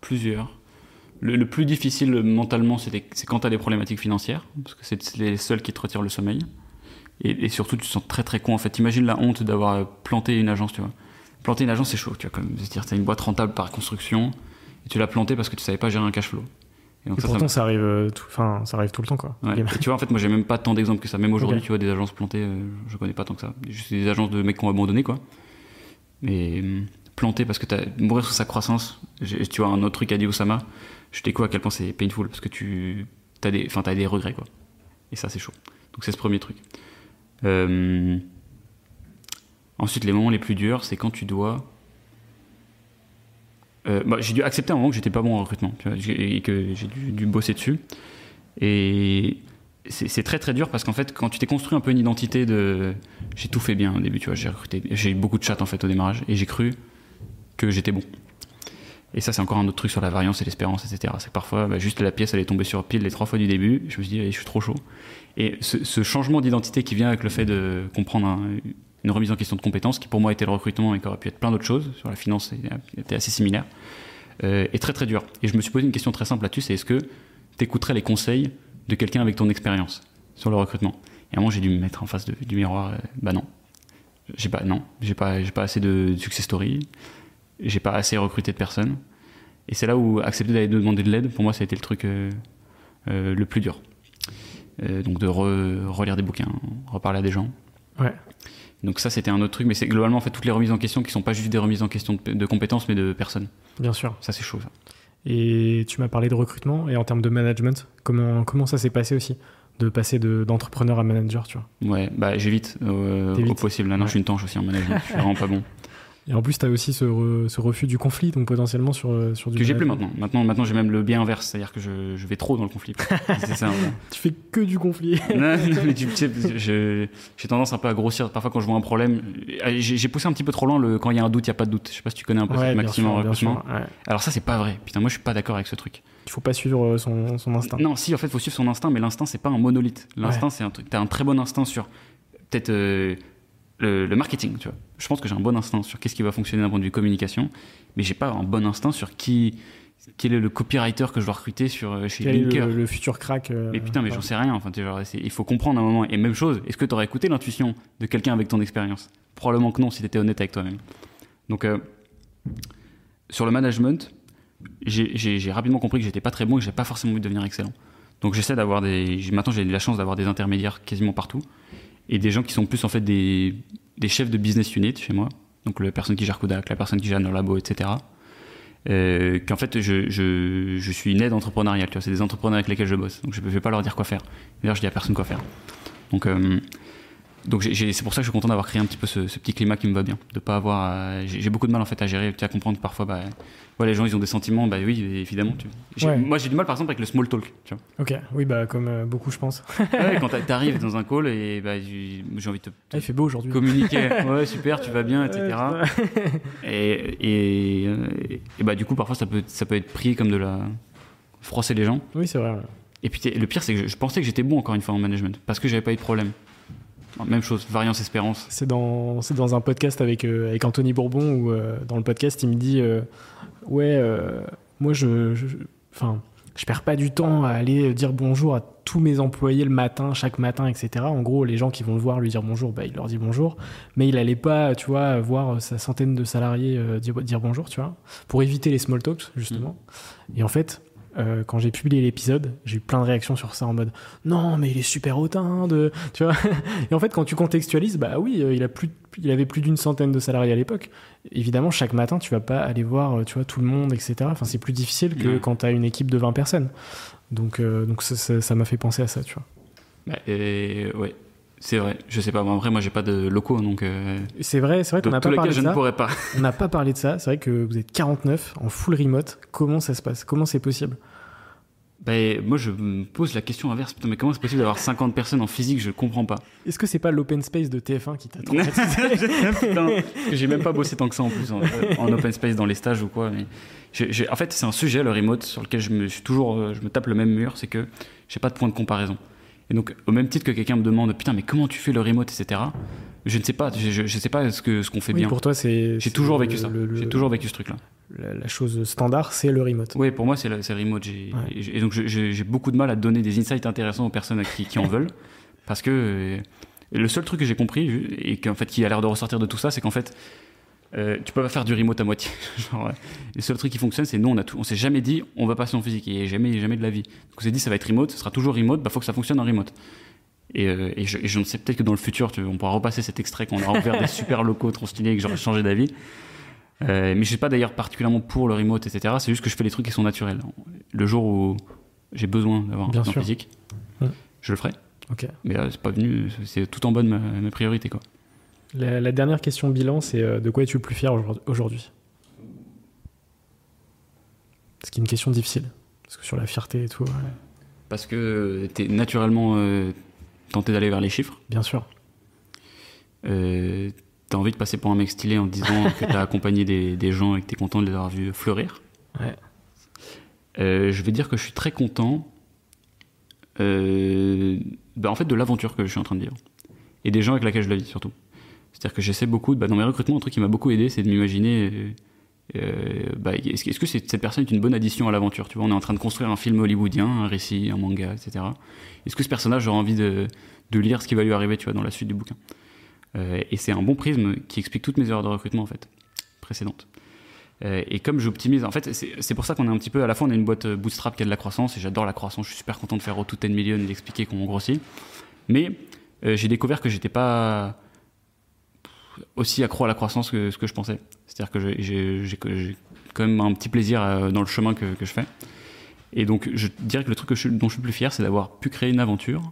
Plusieurs. Le, le plus difficile mentalement, c'était- c'est quand tu as des problématiques financières, parce que c'est c'est les seuls qui te retirent le sommeil. Et, et surtout, tu te sens très très con. En fait, imagine la honte d'avoir planté une agence, tu vois. Planter une agence, c'est chaud, tu vois. Comme, c'est-à-dire, t'as une boîte rentable par construction, et tu l'as plantée parce que tu savais pas gérer un cash flow. Et donc Et ça, pourtant, ça arrive, euh, tout, ça arrive tout le temps, quoi. Ouais. Game. Et tu vois, en fait, moi, j'ai même pas tant d'exemples que ça. Même aujourd'hui, tu vois, des agences plantées, euh, je connais pas tant que ça. Juste des agences de mecs qui ont abandonné, quoi. Mais hum, planter parce que t'as mourir sur sa croissance. Tu vois, un autre truc qu'a dit Osama, je découvre à quel point c'est painful parce que tu as des, enfin, t'as des regrets, quoi. Et ça, c'est chaud. Donc, c'est ce premier truc. Euh, Ensuite, les moments les plus durs, c'est quand tu dois. Euh, bah, j'ai dû accepter un moment que j'étais pas bon en recrutement tu vois, et que j'ai dû, bosser dessus. Et c'est très très dur parce qu'en fait, quand tu t'es construit un peu une identité de. J'ai tout fait bien au début, tu vois, j'ai recruté. J'ai eu beaucoup de chats en fait au démarrage et j'ai cru que j'étais bon. Et ça, c'est encore un autre truc sur la variance et l'espérance, etc. C'est que parfois, bah, juste la pièce, elle est tombée sur pile les trois fois du début. Je me suis dit, je suis trop chaud. Et ce, changement d'identité qui vient avec le fait de comprendre un- une remise en question de compétences, qui pour moi était le recrutement et qui aurait pu être plein d'autres choses, sur la finance, était assez similaire, euh, est très très dur. Et je me suis posé une question très simple là-dessus, c'est est-ce que tu écouterais les conseils de quelqu'un avec ton expérience sur le recrutement? Et à un moment, j'ai dû me mettre en face de- du miroir, euh, bah non. J'ai pas, non, j'ai pas, pas assez de success story, j'ai pas assez recruté de personnes. Et c'est là où accepter d'aller demander de l'aide, pour moi, ça a été le truc euh, euh, le plus dur. Euh, donc de re- relire des bouquins, reparler à des gens. Ouais. Donc ça, c'était un autre truc, mais c'est globalement en fait toutes les remises en question qui sont pas juste des remises en question de, de compétences, mais de personnes. Bien sûr. Ça, c'est chaud. Ça. Et tu m'as parlé de recrutement et en termes de management, comment, comment ça s'est passé aussi? De passer de- d'entrepreneur à manager, tu vois? Ouais, bah j'évite T'évites? au possible. Là, non, Ouais. je suis une tanche aussi en management. je suis vraiment pas bon. Et en plus, tu as aussi ce, re- ce refus du conflit, donc potentiellement sur, euh, sur du. Que j'ai plus maintenant. Maintenant, maintenant j'ai même le bien inverse, c'est-à-dire que je, je vais trop dans le conflit. ça. Tu fais que du conflit. non, mais tu sais, j'ai tendance un peu à grossir. Parfois, quand je vois un problème, euh, j'ai poussé un petit peu trop loin le quand il y a un doute, il y a pas de doute. Je sais pas si tu connais un peu Ouais, maxime en recrutement. Ouais. Alors ça, c'est pas vrai. Putain, moi, je suis pas d'accord avec ce truc. Il faut pas suivre euh, son, son instinct. Non, si, en fait, faut suivre son instinct, mais l'instinct, c'est pas un monolithe. L'instinct, c'est un truc. T'as un très bon instinct sur peut-être euh, le, le marketing, tu vois. Je pense que j'ai un bon instinct sur qu'est-ce qui va fonctionner d'un point de vue communication, mais j'ai pas un bon instinct sur qui quel est le copywriter que je dois recruter sur euh, chez Quel est Linker. le, le futur crack euh, Mais putain, mais j'en sais rien. Enfin, genre, il faut comprendre un moment. Et même chose, est-ce que tu aurais écouté l'intuition de quelqu'un avec ton expérience? Probablement que non, si tu étais honnête avec toi-même. Donc, euh, sur le management, j'ai- rapidement compris que j'étais pas très bon et que j'ai pas forcément envie de devenir excellent. Donc, j'essaie d'avoir des. Maintenant, j'ai la chance d'avoir des intermédiaires quasiment partout et des gens qui sont plus en fait des, chefs de business unit chez moi. Donc, la personne qui gère Kodak, la personne qui gère nos labos, etc. Euh, qu'en fait je, suis une aide entrepreneuriale, c'est des entrepreneurs avec lesquels je bosse, donc je ne vais pas leur dire quoi faire. D'ailleurs, je dis à personne quoi faire. Donc, euh, donc c'est pour ça que je suis content d'avoir créé un petit peu ce, ce petit climat qui me va bien, de pas avoir, à- j'ai beaucoup de mal en fait à gérer, à comprendre que parfois, bah, ouais, les gens ils ont des sentiments, bah oui, évidemment. Tu, j'ai- Ouais. Moi j'ai du mal par exemple avec le small talk, tu vois. Ok, oui, bah comme euh, beaucoup, je pense. Ouais, quand t'a- t'arrives dans un call et bah, j'ai envie de te, Ah, il fait beau aujourd'hui. communiquer, ouais super, tu vas bien, etc. Et, et, euh, et bah du coup parfois ça peut ça peut être pris comme de la froisser les gens. Oui, c'est vrai. ouais. Et puis le pire, c'est que je, je pensais que j'étais bon encore une fois en management parce que j'avais pas eu de problème. Même chose, variance espérance. C'est dans, c'est dans un podcast avec, euh, avec Anthony Bourbon où euh, dans le podcast il me dit euh, Ouais, moi je. je- Enfin, je, perds pas du temps à aller dire bonjour à tous mes employés le matin, chaque matin, etc. En gros, les gens qui vont le voir lui dire bonjour, bah, il leur dit bonjour. Mais il allait pas, tu vois, voir sa centaine de salariés dire, dire bonjour, tu vois, pour éviter les small talks, justement. Et en fait. Euh, quand j'ai publié l'épisode, j'ai eu plein de réactions sur ça en mode non mais il est super hautain de tu vois et en fait, quand tu contextualises, bah oui, euh, il, a plus, il avait plus d'une centaine de salariés à l'époque. Évidemment, chaque matin, tu vas pas aller voir, euh, tu vois, tout le monde, etc. Enfin, c'est plus difficile que quand tu as une équipe de 20 personnes. Donc, euh, donc ça m'a fait penser à ça, tu vois. Bah, et, ouais, c'est vrai. Je sais pas. Bon, en vrai, moi, j'ai pas de locaux, donc euh, C'est vrai, c'est vrai qu'on n'a pas parlé je de ne ça. pourrais pas. On n'a pas parlé de ça. C'est vrai que vous êtes 49 en full remote. Comment ça se passe? Comment c'est possible? Bah, moi, je me pose la question inverse. Putain, mais comment c'est possible d'avoir 50 personnes en physique? Je comprends pas. Est-ce que c'est pas l'open space de TF1 qui t'a traumatisé? J'ai même pas bossé tant que ça en plus en, en open space dans les stages ou quoi. Mais en fait, c'est un sujet le remote sur lequel je me suis toujours, euh, je me tape le même mur, c'est que j'ai pas de point de comparaison. Et donc, au même titre que quelqu'un me demande, putain, mais comment tu fais le remote, etc. Je ne sais pas, je, je- je sais pas ce que ce qu'on fait Oui, bien. pour toi, c'est. J'ai toujours vécu ça. le- J'ai toujours vécu ce truc-là. La, la chose standard, c'est le remote. Oui, pour moi, c'est le, remote. Ouais. Et, et donc, j'ai beaucoup de mal à donner des insights intéressants aux personnes qui, qui en veulent. Parce que euh, le seul truc que j'ai compris, et qu'en fait, qui a l'air de ressortir de tout ça, c'est qu'en fait, euh, tu peux pas faire du remote à moitié. Genre, ouais. Le seul truc qui fonctionne, c'est nous, on, a tout- on s'est jamais dit, on va passer en physique. Et jamais, jamais de la vie. Donc, on s'est dit, ça va être remote, ce sera toujours remote, bah, faut que ça fonctionne en remote. Et, euh, et je, et je ne sais peut-être que dans le futur, tu- on pourra repasser cet extrait qu'on aura ouvert des super locaux trop stylés et que j'aurai changé d'avis. Euh, mais je suis pas d'ailleurs particulièrement pour le remote, etc. C'est juste que je fais les trucs qui sont naturels. Le jour où j'ai besoin d'avoir un en physique, Ouais. je le ferai. Mais c'est pas venu, c'est tout en de ma, ma priorité, quoi. La, la dernière question bilan, c'est euh, de quoi es-tu le plus fier aujourd'hui- Ce qui est une question difficile. Parce que sur la fierté et tout, ouais, Parce que t'es naturellement euh, tenté d'aller vers les chiffres. bien sûr. Euh, t'as envie de passer pour un mec stylé en te disant que t'as accompagné des, des gens et que t'es content de les avoir vus fleurir. Ouais. Euh, je vais dire que je suis très content bah, en fait de l'aventure que je suis en train de vivre et des gens avec lesquels je la vis surtout. C'est-à-dire que j'essaie beaucoup, bah, dans mes recrutements, un truc qui m'a beaucoup aidé, c'est de m'imaginer euh, euh, bah, est-ce que, cette personne est une bonne addition à l'aventure? Tu vois, on est en train de construire un film hollywoodien, un récit, un manga, etc. Est-ce que ce personnage aura envie de, lire ce qui va lui arriver, tu vois, dans la suite du bouquin? Euh, Et c'est un bon prisme qui explique toutes mes erreurs de recrutement en fait précédentes. Et comme j'optimise, en fait, c'est pour ça qu'on est un petit peu, à la fois, on est une boîte bootstrap qui a de la croissance, et j'adore la croissance, je suis super content de faire au tout 10 million et d'expliquer comment on grossit. Mais j'ai découvert que j'étais pas aussi accro à la croissance que ce que je pensais. C'est-à-dire que j'ai- quand même un petit plaisir euh, dans le chemin que, que je fais. Et donc, je dirais que le truc que je, dont je suis le plus fier, c'est d'avoir pu créer une aventure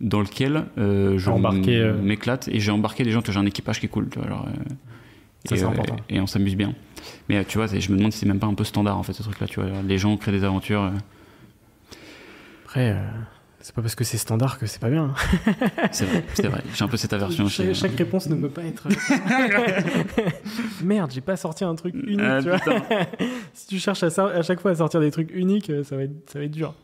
dans lequel euh, je euh, m'éclate et j'ai embarqué des gens, j'ai un équipage qui est cool. Tu vois, alors, euh, Ça, et, c'est important. et on s'amuse bien. Mais tu vois, je me demande si c'est même pas un peu standard en fait ce truc-là. Tu vois, les gens créent des aventures. Après, c'est pas parce que c'est standard que c'est pas bien. hein. c'est vrai, c'est vrai. J'ai un peu cette aversion. euh, Chaque, chez- chaque réponse ne peut pas être. Merde, j'ai pas sorti un truc unique, Ah, tu vois. putain. Si tu cherches à, chaque fois à sortir des trucs uniques, euh, ça va être, ça va être dur.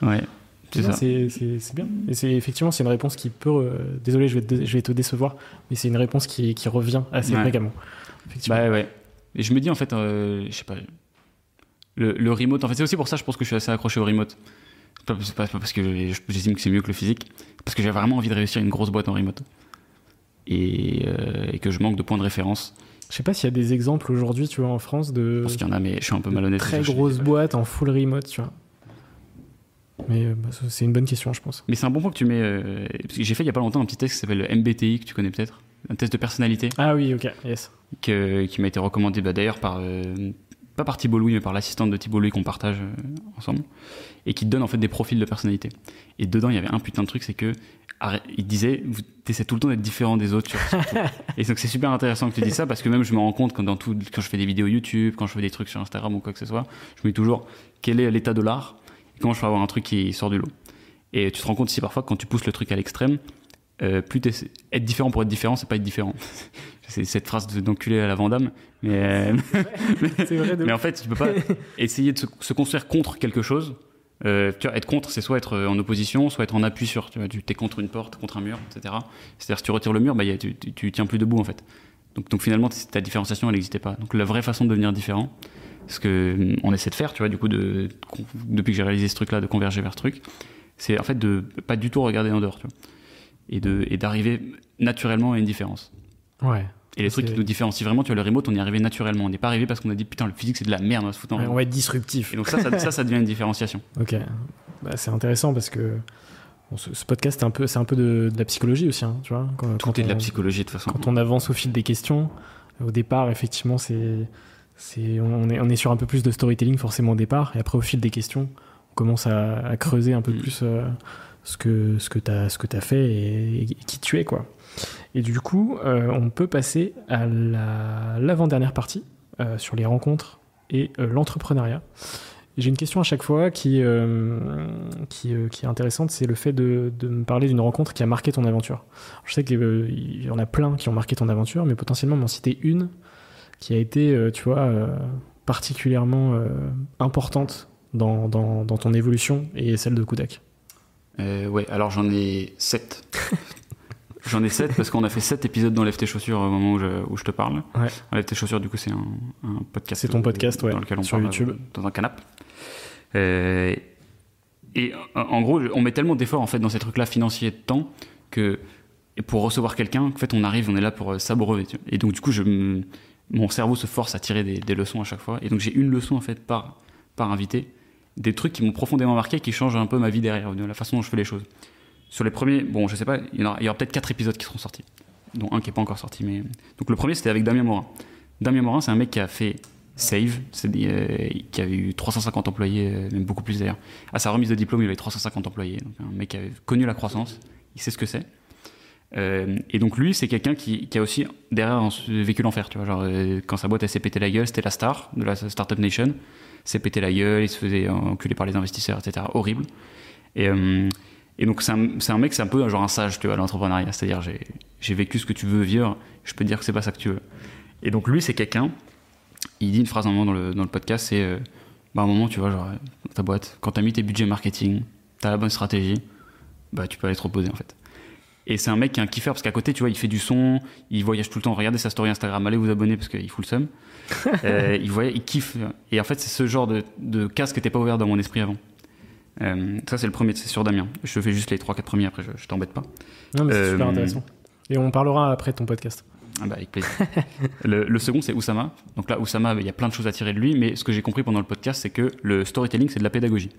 Ouais, c'est ça. C'est bien. Et c'est effectivement, c'est une réponse qui peut. euh, désolé, je vais, te, je vais te décevoir, mais c'est une réponse qui, qui revient assez Ouais. fréquemment. Effectivement. Bah ouais. Et je me dis en fait, euh, je sais pas. Le, le remote, en fait, c'est aussi pour ça, je pense que je suis assez accroché au remote. Pas, parce que je- j'estime que c'est mieux que le physique, parce que j'ai vraiment envie de réussir une grosse boîte en remote. Et, euh, et que je manque de points de référence. Je sais pas s'il y a des exemples aujourd'hui, tu vois, en France, de, Parce qu'il y en a, mais je suis un peu malhonnête. très Je- grosses boîtes en full remote, tu vois. Mais euh, bah, c'est une bonne question, je pense. Mais c'est un bon point que tu mets. euh, j'ai fait il y a pas longtemps un petit test qui s'appelle le MBTI, que tu connais peut-être. Un test de personnalité Ah oui, ok, yes. que- qui m'a été recommandé bah, d'ailleurs par. euh, pas par Thibault Louis, mais par l'assistante de Thibault Louis qu'on partage ensemble. Et qui te donne en fait des profils de personnalité. Et dedans, il y avait un putain de truc, c'est que. Il disait, vous essaiez tout le temps d'être différent des autres sur. Et donc c'est super intéressant que tu dis ça parce que même je me rends compte quand, dans tout, quand je fais des vidéos YouTube, quand je fais des trucs sur Instagram ou quoi que ce soit, je me dis toujours quel est l'état de l'art et comment je peux avoir un truc qui sort du lot? Et tu te rends compte aussi parfois quand tu pousses le truc à l'extrême, euh, plus être différent pour être différent, c'est pas être différent. c'est cette phrase de- d'enculé à la Vandame, mais, euh, vrai mais en fait, tu peux pas essayer de se, se construire contre quelque chose. Euh, tu vois, être contre, c'est soit être en opposition, soit être en appui sur. Tu vois, tu es contre une porte, contre un mur, etc. C'est-à-dire, si tu retires le mur, bah, tu, tu, tiens plus debout, en fait. Donc, finalement, ta différenciation, elle n'existait pas. Donc, la vraie façon de devenir différent, ce que hum, on essaie de faire, tu vois, du coup, depuis que j'ai réalisé ce truc-là, de converger vers ce truc, c'est en fait de pas du tout regarder en dehors, tu vois. Et d'arriver naturellement à une différence. Ouais. Et les trucs qui nous différencient vraiment, tu vois, le remote, on y est arrivé naturellement. On n'est pas arrivé parce qu'on a dit putain, le physique c'est de la merde, on va se foutre en Ouais, on va être disruptif. Et donc ça, ça, ça, ça devient une différenciation. Ok. Bah, c'est intéressant parce que bon, ce, ce podcast, c'est un peu, c'est un peu de, de la psychologie aussi, hein, tu vois. Quand, Tout quand est de la psychologie de toute façon. Quand on avance au fil des questions, au départ, effectivement, c'est, c'est, on, est, on est sur un peu plus de storytelling forcément au départ, et après, au fil des questions, on commence à, à creuser un peu Mm. plus euh, ce que, ce que tu as, fait et, et qui tu es, quoi. Et du coup, euh, on peut passer à la, l'avant-dernière partie euh, sur les rencontres et euh, l'entrepreneuriat. J'ai une question à chaque fois qui, qui, qui est intéressante, c'est le fait de, de me parler d'une rencontre qui a marqué ton aventure. Je sais qu'il y en a plein qui ont marqué ton aventure, mais potentiellement m'en citer une qui a été, tu vois, particulièrement importante dans, dans, dans ton évolution et celle de Kudak. Euh, ouais, alors j'en ai 7. j'en ai 7 parce qu'on a fait 7 épisodes dans Lève tes chaussures au moment où je, où je te parle. Ouais. Lève tes chaussures, du coup, c'est un, un podcast. C'est ton euh, podcast, ouais, Dans lequel on sur parle YouTube. euh, dans un canapé. Euh, et en, gros, on met tellement d'efforts en fait dans ces trucs-là financiers de temps que et pour recevoir quelqu'un, en fait, on arrive, on est là pour s'abreuver. Et donc, du coup, je, mon cerveau se force à tirer des, des leçons à chaque fois. Et donc, j'ai une leçon en fait par, par invité, des trucs qui m'ont profondément marqué, qui changent un peu ma vie derrière, de la façon dont je fais les choses. Sur les premiers, bon, je sais pas, il y, aura, aura peut-être quatre épisodes qui seront sortis, dont un qui est pas encore sorti. Donc le premier, c'était avec Damien Morin. Damien Morin, c'est un mec qui a fait Save, euh, qui avait eu 350 employés, euh, même beaucoup plus d'ailleurs. À sa remise de diplôme, il avait 350 employés. Donc un mec qui avait connu la croissance, il sait ce que c'est. Euh, et donc lui, c'est quelqu'un qui, a aussi derrière vécu l'enfer. Tu vois, genre quand sa boîte s'est pété la gueule, c'était la star de la startup nation. S'est pété la gueule, il se faisait enculer par les investisseurs, etc. Horrible. Et, et donc c'est un, mec, c'est un peu genre un sage, tu vois, l'entrepreneuriat. C'est-à-dire j'ai, vécu ce que tu veux vivre. Je peux te dire que c'est pas ça que tu veux. Et donc lui, c'est quelqu'un. Il dit une phrase à un moment dans le, dans le podcast, c'est euh, bah, à un moment, tu vois, genre dans ta boîte, quand t'as mis tes budgets marketing, t'as la bonne stratégie, bah tu peux aller te reposer en fait. Et c'est un mec qui est un kiffeur parce qu'à côté, tu vois, il fait du son, il voyage tout le temps. Regardez sa story Instagram, allez vous abonner parce qu'il fout le seum. Euh, il, voyage, il kiffe. Et en fait, c'est ce genre de, de case qui n'était pas ouvert dans mon esprit avant. Euh, ça, c'est le premier, c'est sur Damien. Je fais juste les 3-4 premiers, après, je, je t'embête pas. Non, mais c'est Euh, super intéressant. Et on parlera après ton podcast. Ah bah, avec plaisir. le, le second, c'est Oussama. Donc là, Oussama, il y a plein de choses à tirer de lui, mais ce que j'ai compris pendant le podcast, c'est que le storytelling, c'est de la pédagogie.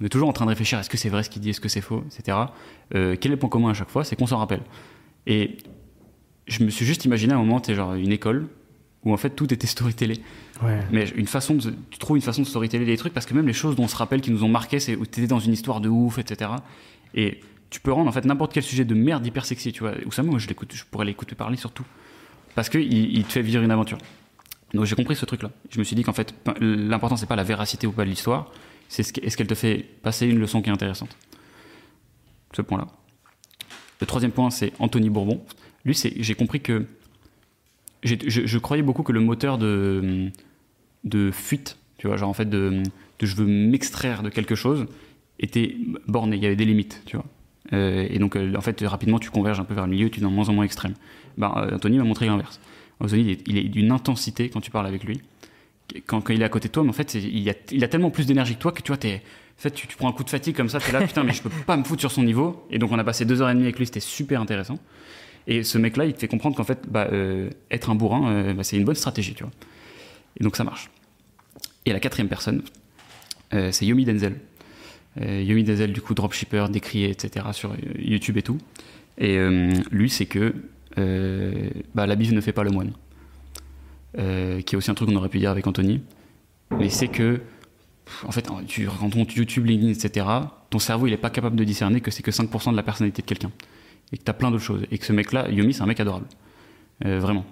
On est toujours en train de réfléchir est-ce que c'est vrai ce qu'il dit, est-ce que c'est faux, etc. Euh, quel est le point commun à chaque fois? C'est qu'on s'en rappelle. Et je me suis juste imaginé à un moment, tu genre une école où en fait tout était storytellé. Ouais. Mais une façon de, tu trouves une façon de storyteller les trucs parce que même les choses dont on se rappelle qui nous ont marqué, c'est où t'étais dans une histoire de ouf, etc. Et tu peux rendre en fait n'importe quel sujet de merde hyper sexy, tu vois. Oussama, moi je l'écoute, je pourrais l'écouter parler surtout parce que il, il te fait vivre une aventure. Donc j'ai compris ce truc-là. Je me suis dit qu'en fait l'important c'est pas la véracité ou pas de l'histoire, c'est ce est-ce qu'elle te fait passer une leçon qui est intéressante. Ce point-là. Le troisième point c'est Anthony Bourbon. Lui c'est, j'ai compris que je, croyais beaucoup que le moteur de de fuite, tu vois, genre en fait de, je veux m'extraire de quelque chose, était borné, il y avait des limites, tu vois. Euh, et donc euh, en fait rapidement tu converges un peu vers le milieu, tu es de moins en moins extrême. Ben, euh, Anthony m'a montré l'inverse. Anthony il est, d'une intensité quand tu parles avec lui. Quand, il est à côté de toi, mais en fait il a, tellement plus d'énergie que toi que tu vois, t'es, en fait, tu, tu prends un coup de fatigue comme ça, tu es là, putain, mais je peux pas me foutre sur son niveau. Et donc on a passé deux heures et demie avec lui, c'était super intéressant. Et ce mec-là, il te fait comprendre qu'en fait, bah, euh, être un bourrin, euh, bah, c'est une bonne stratégie, tu vois. Et donc ça marche. Et la quatrième personne, euh, c'est Yomi Denzel. Yomi Denzel, du coup, dropshipper, décrié, etc., sur YouTube et tout. Et lui, c'est que bah, la bise ne fait pas le moine. Qui est aussi un truc qu'on aurait pu dire avec Anthony. Mais c'est que, en fait, tu, quand on YouTube, LinkedIn, etc., ton cerveau, il n'est pas capable de discerner que c'est que 5% de la personnalité de quelqu'un. Et que tu as plein d'autres choses. Et que ce mec-là, Yomi, c'est un mec adorable. Euh, vraiment.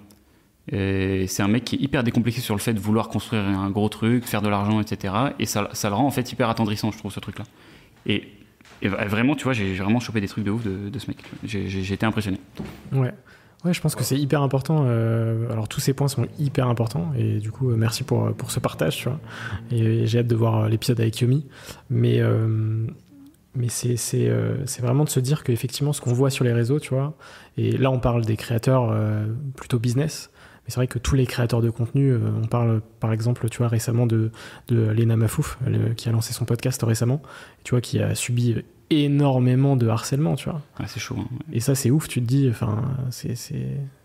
C'est un mec qui est hyper décomplexé sur le fait de vouloir construire un gros truc, faire de l'argent, etc. Et ça, ça le rend en fait hyper attendrissant, je trouve, ce truc-là. Et vraiment, tu vois, j'ai vraiment chopé des trucs de ouf de, ce mec. J'ai été impressionné. Ouais. Ouais, je pense que c'est hyper important. Euh, alors tous ces points sont hyper importants et du coup merci pour pour ce partage, tu vois. Et, j'ai hâte de voir l'épisode avec Yomi. Mais euh, mais c'est c'est euh, c'est vraiment de se dire qu'effectivement ce qu'on voit sur les réseaux, tu vois. Et là on parle des créateurs plutôt business. Mais c'est vrai que tous les créateurs de contenu, on parle par exemple, tu vois, récemment de, de Lena Mafouf, qui a lancé son podcast récemment, tu vois, qui a subi énormément de harcèlement, tu vois. c'est chaud. Hein, et ça, c'est ouf, tu te dis, enfin, c'est,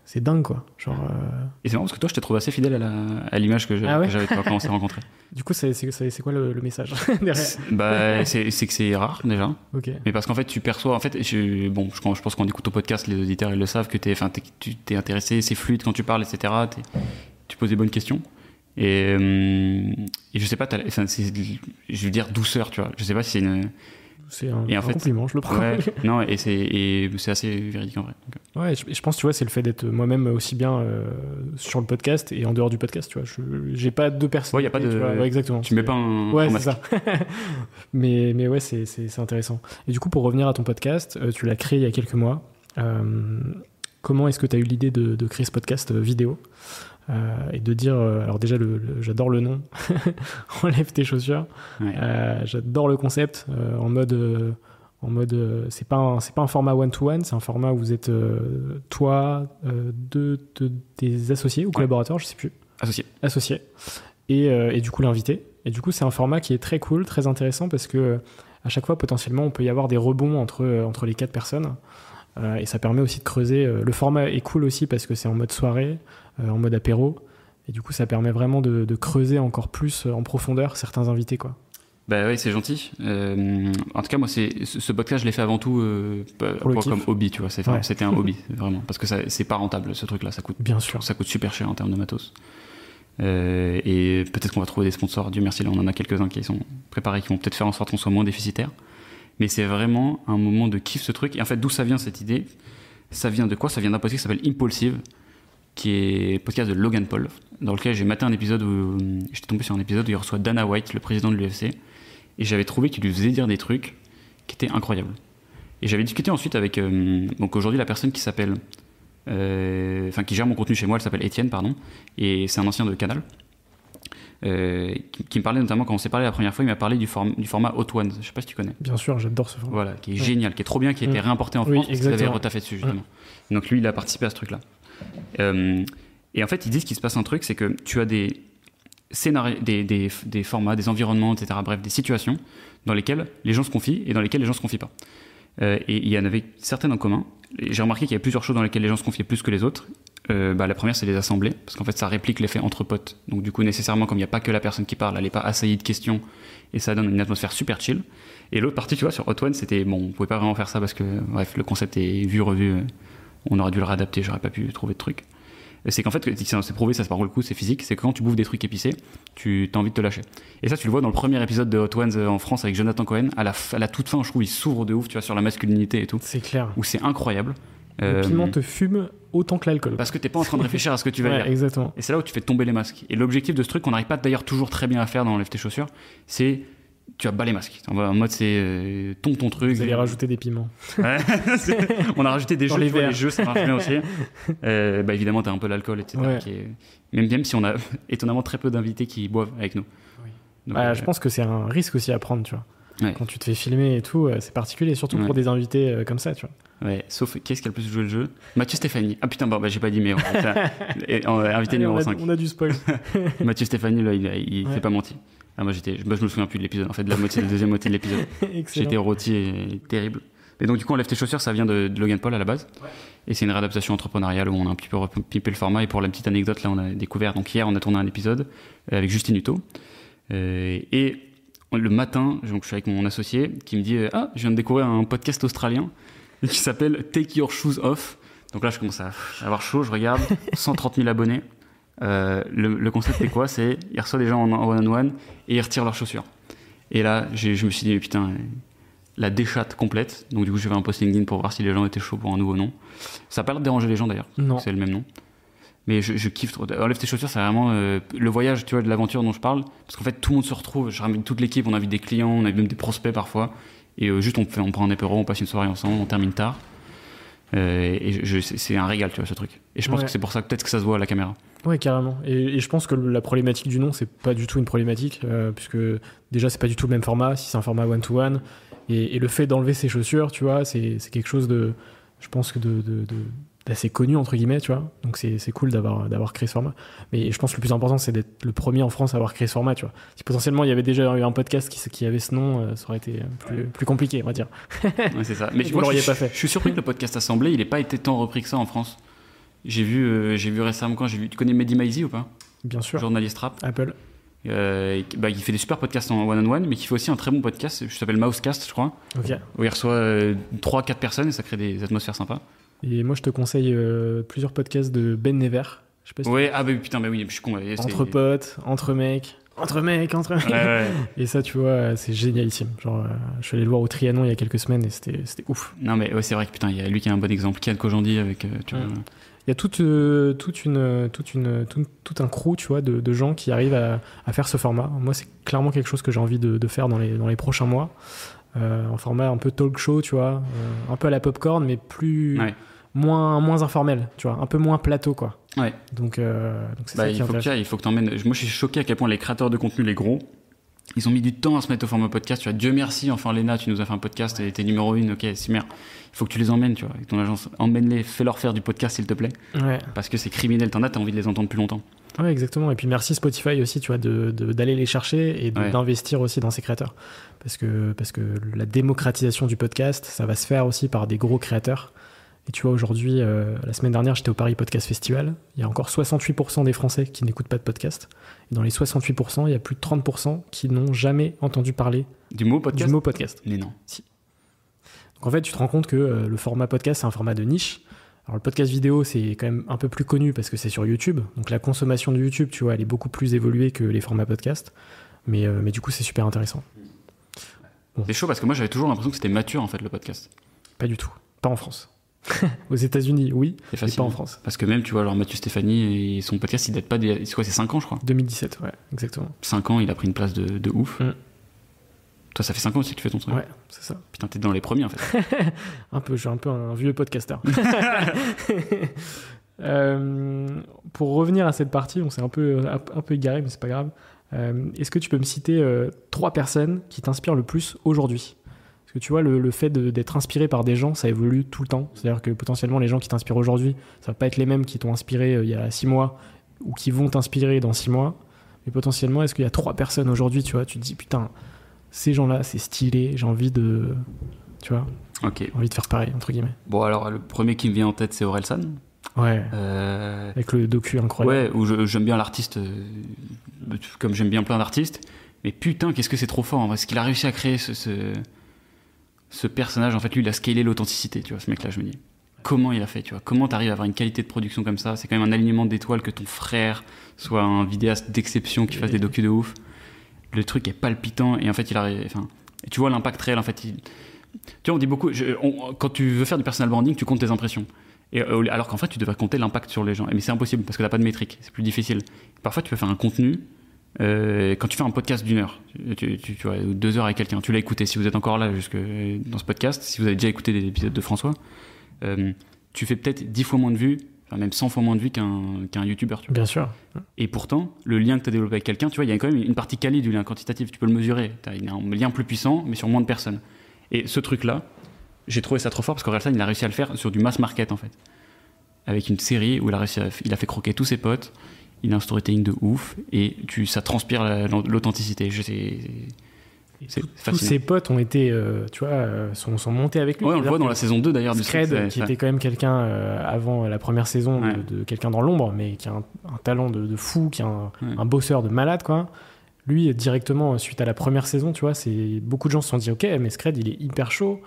c'est, dingue, quoi. Genre, euh, Et c'est marrant parce que toi, je t'ai trouvé assez fidèle à, la, à l'image que, ah j'avais quand on s'est rencontrés. Du coup, c'est, c'est, quoi le, message derrière bah, c'est, que c'est rare, déjà. Ok. Mais parce qu'en fait, tu perçois, en fait, je, bon, je, je pense qu'on écoute ton podcast, les auditeurs, ils le savent, que t'es, tu t'es intéressé, c'est fluide quand tu parles, etc. tu poses des bonnes questions. Et, euh, et je sais pas, je veux dire douceur, tu vois. Je sais pas si c'est une c'est un, et en fait, compliment, je le prends. non, et c'est assez véridique en vrai. Euh. Ouais, je, je, pense, tu vois, c'est le fait d'être moi-même aussi bien euh, sur le podcast et en dehors du podcast, tu vois. J'ai pas de personne. Ouais, y a pas de. ouais, exactement. Tu mets pas un. Ouais, c'est ça. mais, mais ouais, c'est intéressant. Et du coup, pour revenir à ton podcast, euh, tu l'as créé il y a quelques mois. comment est-ce que tu as eu l'idée de, de, créer ce podcast vidéo? Euh, et de dire euh, alors déjà le, j'adore le nom. Enlève tes chaussures. Euh, j'adore le concept en mode en mode c'est pas c'est pas un format one to one c'est un format où vous êtes toi deux de tes associés ou collaborateurs je sais plus. Associés. Associés. Et, et du coup l'invité. Et du coup c'est un format qui est très cool très intéressant parce que à chaque fois potentiellement on peut y avoir des rebonds entre entre les quatre personnes. Et ça permet aussi de creuser le format est cool aussi parce que c'est en mode soirée en mode apéro. Et du coup, ça permet vraiment de, creuser encore plus euh, en profondeur certains invités, quoi. Bah oui, c'est gentil. Euh, en tout cas, moi, c'est ce podcast, je l'ai fait avant tout comme hobby, tu vois. C'était un hobby, vraiment, parce que c'est pas rentable ce truc-là. Ça coûte bien sûr, ça coûte super cher en termes de matos. et peut-être qu'on va trouver des sponsors. Dieu merci, là, on en a quelques-uns qui sont préparés, qui vont peut-être faire en sorte qu'on soit moins déficitaire. Mais c'est vraiment un moment de kiff ce truc. Et en fait, d'où ça vient cette idée? Ça vient de quoi? Ça vient d'un podcast qui s'appelle Impulsive qui est podcast de Logan Paul, dans lequel j'ai maté un épisode où j'étais tombé sur un épisode où il reçoit Dana White, le président de l'UFC, et j'avais trouvé qu'il lui faisait dire des trucs qui étaient incroyables. Et j'avais discuté ensuite avec euh, donc aujourd'hui la personne qui s'appelle, euh, enfin qui gère mon contenu chez moi, elle s'appelle Étienne, pardon, et c'est un ancien de Canal. Euh, qui, me parlait notamment quand on s'est parlé la première fois, il m'a parlé du, du format Hot Ones. Je sais pas si tu connais. Bien sûr, j'adore ce format. Voilà, qui est génial, qui est trop bien, qui a été mm. réimporté en France, oui, parce qu'il retaffé dessus justement. Donc lui, il a participé à ce truc-là. Euh, et en fait, ils disent qu'il se passe un truc, c'est que tu as des des, des, formats, des environnements, etc. Bref, des situations dans lesquelles les gens se confient et dans lesquelles les gens se confient pas. Euh, et il y en avait certaines en commun. J'ai remarqué qu'il y a plusieurs choses dans lesquelles les gens se confiaient plus que les autres. Euh, bah, la première, c'est les assemblées, parce qu'en fait, ça réplique l'effet entre potes. Donc, du coup, nécessairement, comme il n'y a pas que la personne qui parle, elle n'est pas assaillie de questions, et ça donne une atmosphère super chill. Et l'autre partie, tu vois, sur Hot One, c'était bon, on pouvait pas vraiment faire ça parce que, bref, le concept est vu, revu. On aurait dû le réadapter, j'aurais pas pu trouver de trucs c'est qu'en fait, c'est prouvé, ça se parle le coup, c'est physique, c'est que quand tu bouffes des trucs épicés, tu as envie de te lâcher. Et ça, tu le vois dans le premier épisode de Hot Ones euh, en France avec Jonathan Cohen, à la, à la toute fin, je trouve, il s'ouvre de ouf, tu vois, sur la masculinité et tout. C'est clair. Où c'est incroyable. Le euh, piment te fume autant que l'alcool. Parce que t'es pas en train de réfléchir à ce que tu vas ouais, dire. Exactement. Et c'est là où tu fais tomber les masques. Et l'objectif de ce truc qu'on n'arrive pas d'ailleurs toujours très bien à faire dans Lève tes chaussures, c'est tu as bas les masques. En mode, c'est euh, ton ton truc. Vous allez rajouter des piments. on a rajouté des jeux, les, les jeux, ça marche bien aussi. Euh, bah, évidemment, tu as un peu l'alcool, etc. même, même si on a étonnamment très peu d'invités qui boivent avec nous. Bah, je euh, pense que c'est un risque aussi à prendre, tu vois. Quand tu te fais filmer et tout, c'est particulier, surtout pour des invités comme ça, tu vois. Ouais, sauf qui est-ce qui a le plus joué le jeu? Mathieu Stéphanie. Ah putain, bon, bah, j'ai pas dit, mais on, invité numéro 5. On a du spoil. Mathieu Stéphanie, là, il, il fait pas menti. Ah, moi, j'étais, je me souviens plus de l'épisode, en fait, de la moitié, de la deuxième moitié de l'épisode. J'étais rôti et terrible. Et donc, du coup, on lève tes chaussures, ça vient de, Logan Paul à la base. Et c'est une réadaptation entrepreneuriale où on a un petit peu repipé le format. Et pour la petite anecdote, là, on a découvert, donc hier, on a tourné un épisode euh, avec Justine Hutto. Euh, et le matin, donc, je suis avec mon associé qui me dit euh, Ah, je viens de découvrir un podcast australien qui s'appelle Take Your Shoes Off. Donc là, je commence à avoir chaud, je regarde, 130 000 abonnés. Euh, le, concept c'est quoi? C'est il reçoit des gens en one-on-one et il retire leurs chaussures. Et là, je me suis dit, putain, la déchatte complète. Donc du coup, j'ai fait un post LinkedIn pour voir si les gens étaient chauds pour un nouveau nom. Ça n'a pas l'air de déranger les gens d'ailleurs. C'est le même nom. Mais je, kiffe trop. Enlève tes chaussures, c'est vraiment euh, le voyage, tu vois, de l'aventure dont je parle. Parce qu'en fait, tout le monde se retrouve. Je ramène toute l'équipe, on invite des clients, on a même des prospects parfois. Et euh, juste, on, fait, on prend un apéro, on passe une soirée ensemble, on termine tard. Euh, et c'est un régal, tu vois, ce truc. Et je pense Ouais. que c'est pour ça que peut-être que ça se voit à la caméra. Ouais, carrément. Et, et je pense que la problématique du nom, c'est pas du tout une problématique, euh, puisque déjà, c'est pas du tout le même format, si c'est un format one-to-one. Et, et le fait d'enlever ses chaussures, tu vois, c'est quelque chose de, je pense que de, de- de- d'assez connu, entre guillemets, tu vois. Donc c'est cool d'avoir d'avoir créé ce format. Mais je pense que le plus important, c'est d'être le premier en France à avoir créé ce format, tu vois. Si potentiellement il y avait déjà eu un podcast qui, qui avait ce nom, euh, ça aurait été plus, plus compliqué, on va dire. Ouais, c'est ça. Mais Vous l'auriez je, pas fait. je suis surpris que le podcast Assemblée, il n'ait pas été tant repris que ça en France. J'ai vu, euh, j'ai vu récemment quand j'ai vu. Tu connais Mehdi Maizi ou pas? Bien sûr. Journaliste rap. Apple. Euh, bah, il fait des super podcasts en one-on-one, mais qui fait aussi un très bon podcast. Je s'appelle Mousecast, je crois. Ok. Où il reçoit 3-4 personnes et ça crée des atmosphères sympas. Et moi, je te conseille euh, plusieurs podcasts de Ben Never. Je sais pas si Ouais, ah bah putain, bah oui, je suis con. ouais, entre potes, entre mecs, entre mecs, entre mecs. Ouais, ouais. Et ça, tu vois, c'est génialissime. Genre, euh, je suis allé le voir au Trianon il y a quelques semaines et c'était ouf. Non, mais ouais, c'est vrai que putain, il y a lui qui est un bon exemple. Kian Kojandi avec. euh, tu vois, Mm. Il y a toute, euh, toute une, toute une, tout, tout un crew, tu vois, de, de gens qui arrivent à, à faire ce format. Moi, c'est clairement quelque chose que j'ai envie de, de faire dans les, dans les prochains mois. Euh, en format un peu talk show, tu vois, euh, un peu à la popcorn, mais plus Ouais. moins, moins informel, tu vois, un peu moins plateau, quoi. Ouais. Donc, donc c'est Bah, ça il qui faut que il faut que t'emmènes. Moi, je suis choqué à quel point les créateurs de contenu, les gros, ils ont mis du temps à se mettre au format podcast. Tu vois, Dieu merci, enfin, Léna, tu nous as fait un podcast et t'es numéro une, ok, c'est merde. Il faut que tu les emmènes, tu vois, avec ton agence. Emmène-les, fais-leur faire du podcast, s'il te plaît. Ouais. Parce que c'est criminel, t'en as, t'as envie de les entendre plus longtemps. Ouais, exactement. Et puis merci Spotify aussi, tu vois, de- de- d'aller les chercher et de- Ouais. d'investir aussi dans ces créateurs. Parce que, parce que la démocratisation du podcast, ça va se faire aussi par des gros créateurs. Et tu vois, aujourd'hui, euh, la semaine dernière, j'étais au Paris Podcast Festival. Il y a encore 68% des Français qui n'écoutent pas de podcast. Dans les 68%, il y a plus de 30% qui n'ont jamais entendu parler Du mot podcast du mot podcast. Mais non. Donc en fait, tu te rends compte que euh, le format podcast, c'est un format de niche. Alors le podcast vidéo, c'est quand même un peu plus connu parce que c'est sur YouTube. Donc la consommation de YouTube, tu vois, elle est beaucoup plus évoluée que les formats podcast. Mais, euh, mais du coup, c'est super intéressant. C'est chaud parce que moi, j'avais toujours l'impression que c'était mature, en fait, le podcast. Pas du tout. Pas en France. Aux États-Unis, oui, facile. pas en France. Parce que même, tu vois, alors Mathieu Stéphanie et son podcast, il date pas des. C'est quoi, c'est 5 ans, je crois 2017, ouais, exactement. 5 ans, il a pris une place de, de ouf. Mm. Toi, ça fait 5 ans aussi que tu fais ton truc. Ouais, c'est ça. Putain, t'es dans les premiers, en fait. Un peu, je suis un peu un vieux podcasteur. Euh, pour revenir à cette partie, on s'est un peu, un, peu égaré, mais c'est pas grave. Euh, Est-ce que tu peux me citer euh, trois personnes qui t'inspirent le plus aujourd'hui? Que tu vois, le, le fait d'être inspiré par des gens, ça évolue tout le temps. C'est-à-dire que potentiellement, les gens qui t'inspirent aujourd'hui, ça va pas être les mêmes qui t'ont inspiré euh, il y a six mois ou qui vont t'inspirer dans six mois. Mais potentiellement, est-ce qu'il y a trois personnes aujourd'hui, tu vois, tu te dis, putain, ces gens-là, c'est stylé, j'ai envie de. Tu vois, Ok. j'ai envie de faire pareil, entre guillemets. Bon, alors, le premier qui me vient en tête, c'est Orelsan. Ouais. Euh, Avec le docu incroyable. Ouais, où j'aime bien l'artiste, euh, comme j'aime bien plein d'artistes. Mais putain, qu'est-ce que c'est trop fort. en vrai. Ce qu'il a réussi à créer, ce, ce, ce personnage, en fait, lui, il a scalé l'authenticité, tu vois, ce mec-là, je me dis. Comment il a fait, tu vois? Comment t'arrives à avoir une qualité de production comme ça? C'est quand même un alignement d'étoiles que ton frère soit un vidéaste d'exception qui fasse des docus de ouf. Le truc est palpitant et en fait, il a. Enfin, tu vois l'impact réel, en fait. il- Tu vois, on dit beaucoup. quand tu veux faire du personal branding, tu comptes tes impressions. Et, euh, alors qu'en fait, tu devrais compter l'impact sur les gens. Mais c'est impossible parce que t'as pas de métrique. C'est plus difficile. Parfois, tu peux faire un contenu. Euh, quand tu fais un podcast d'une heure, tu, tu, tu vois, ou deux heures avec quelqu'un, tu l'as écouté. Si vous êtes encore là jusque dans ce podcast, si vous avez déjà écouté des épisodes de François, euh, tu fais peut-être dix fois moins de vues, enfin même 100 fois moins de vues qu'un qu'un youtubeur. Bien sûr. Et pourtant, le lien que tu as développé avec quelqu'un, tu vois, il y a quand même une partie quali du lien quantitatif. Tu peux le mesurer. Tu as un lien plus puissant, mais sur moins de personnes. Et ce truc-là, j'ai trouvé ça trop fort parce qu'Orelsan, il a réussi à le faire sur du mass market, en fait. Avec une série où il a, réussi à- il a fait croquer tous ses potes, il a un storytelling de ouf, et tu, ça transpire la- l'authenticité. Tous ses potes ont été, euh, tu vois, euh, sont, sont montés avec lui. Ouais, on le voit dans la saison 2 d'ailleurs du Scred, truc, qui était quand même quelqu'un euh, avant la première saison, de- Ouais. de, quelqu'un dans l'ombre, mais qui a un, un talent de, de fou, qui est un, Ouais. un bosseur de malade, quoi. Lui, directement, suite à la première saison, tu vois, c'est beaucoup de gens se sont dit, ok, mais Scred, il est hyper chaud.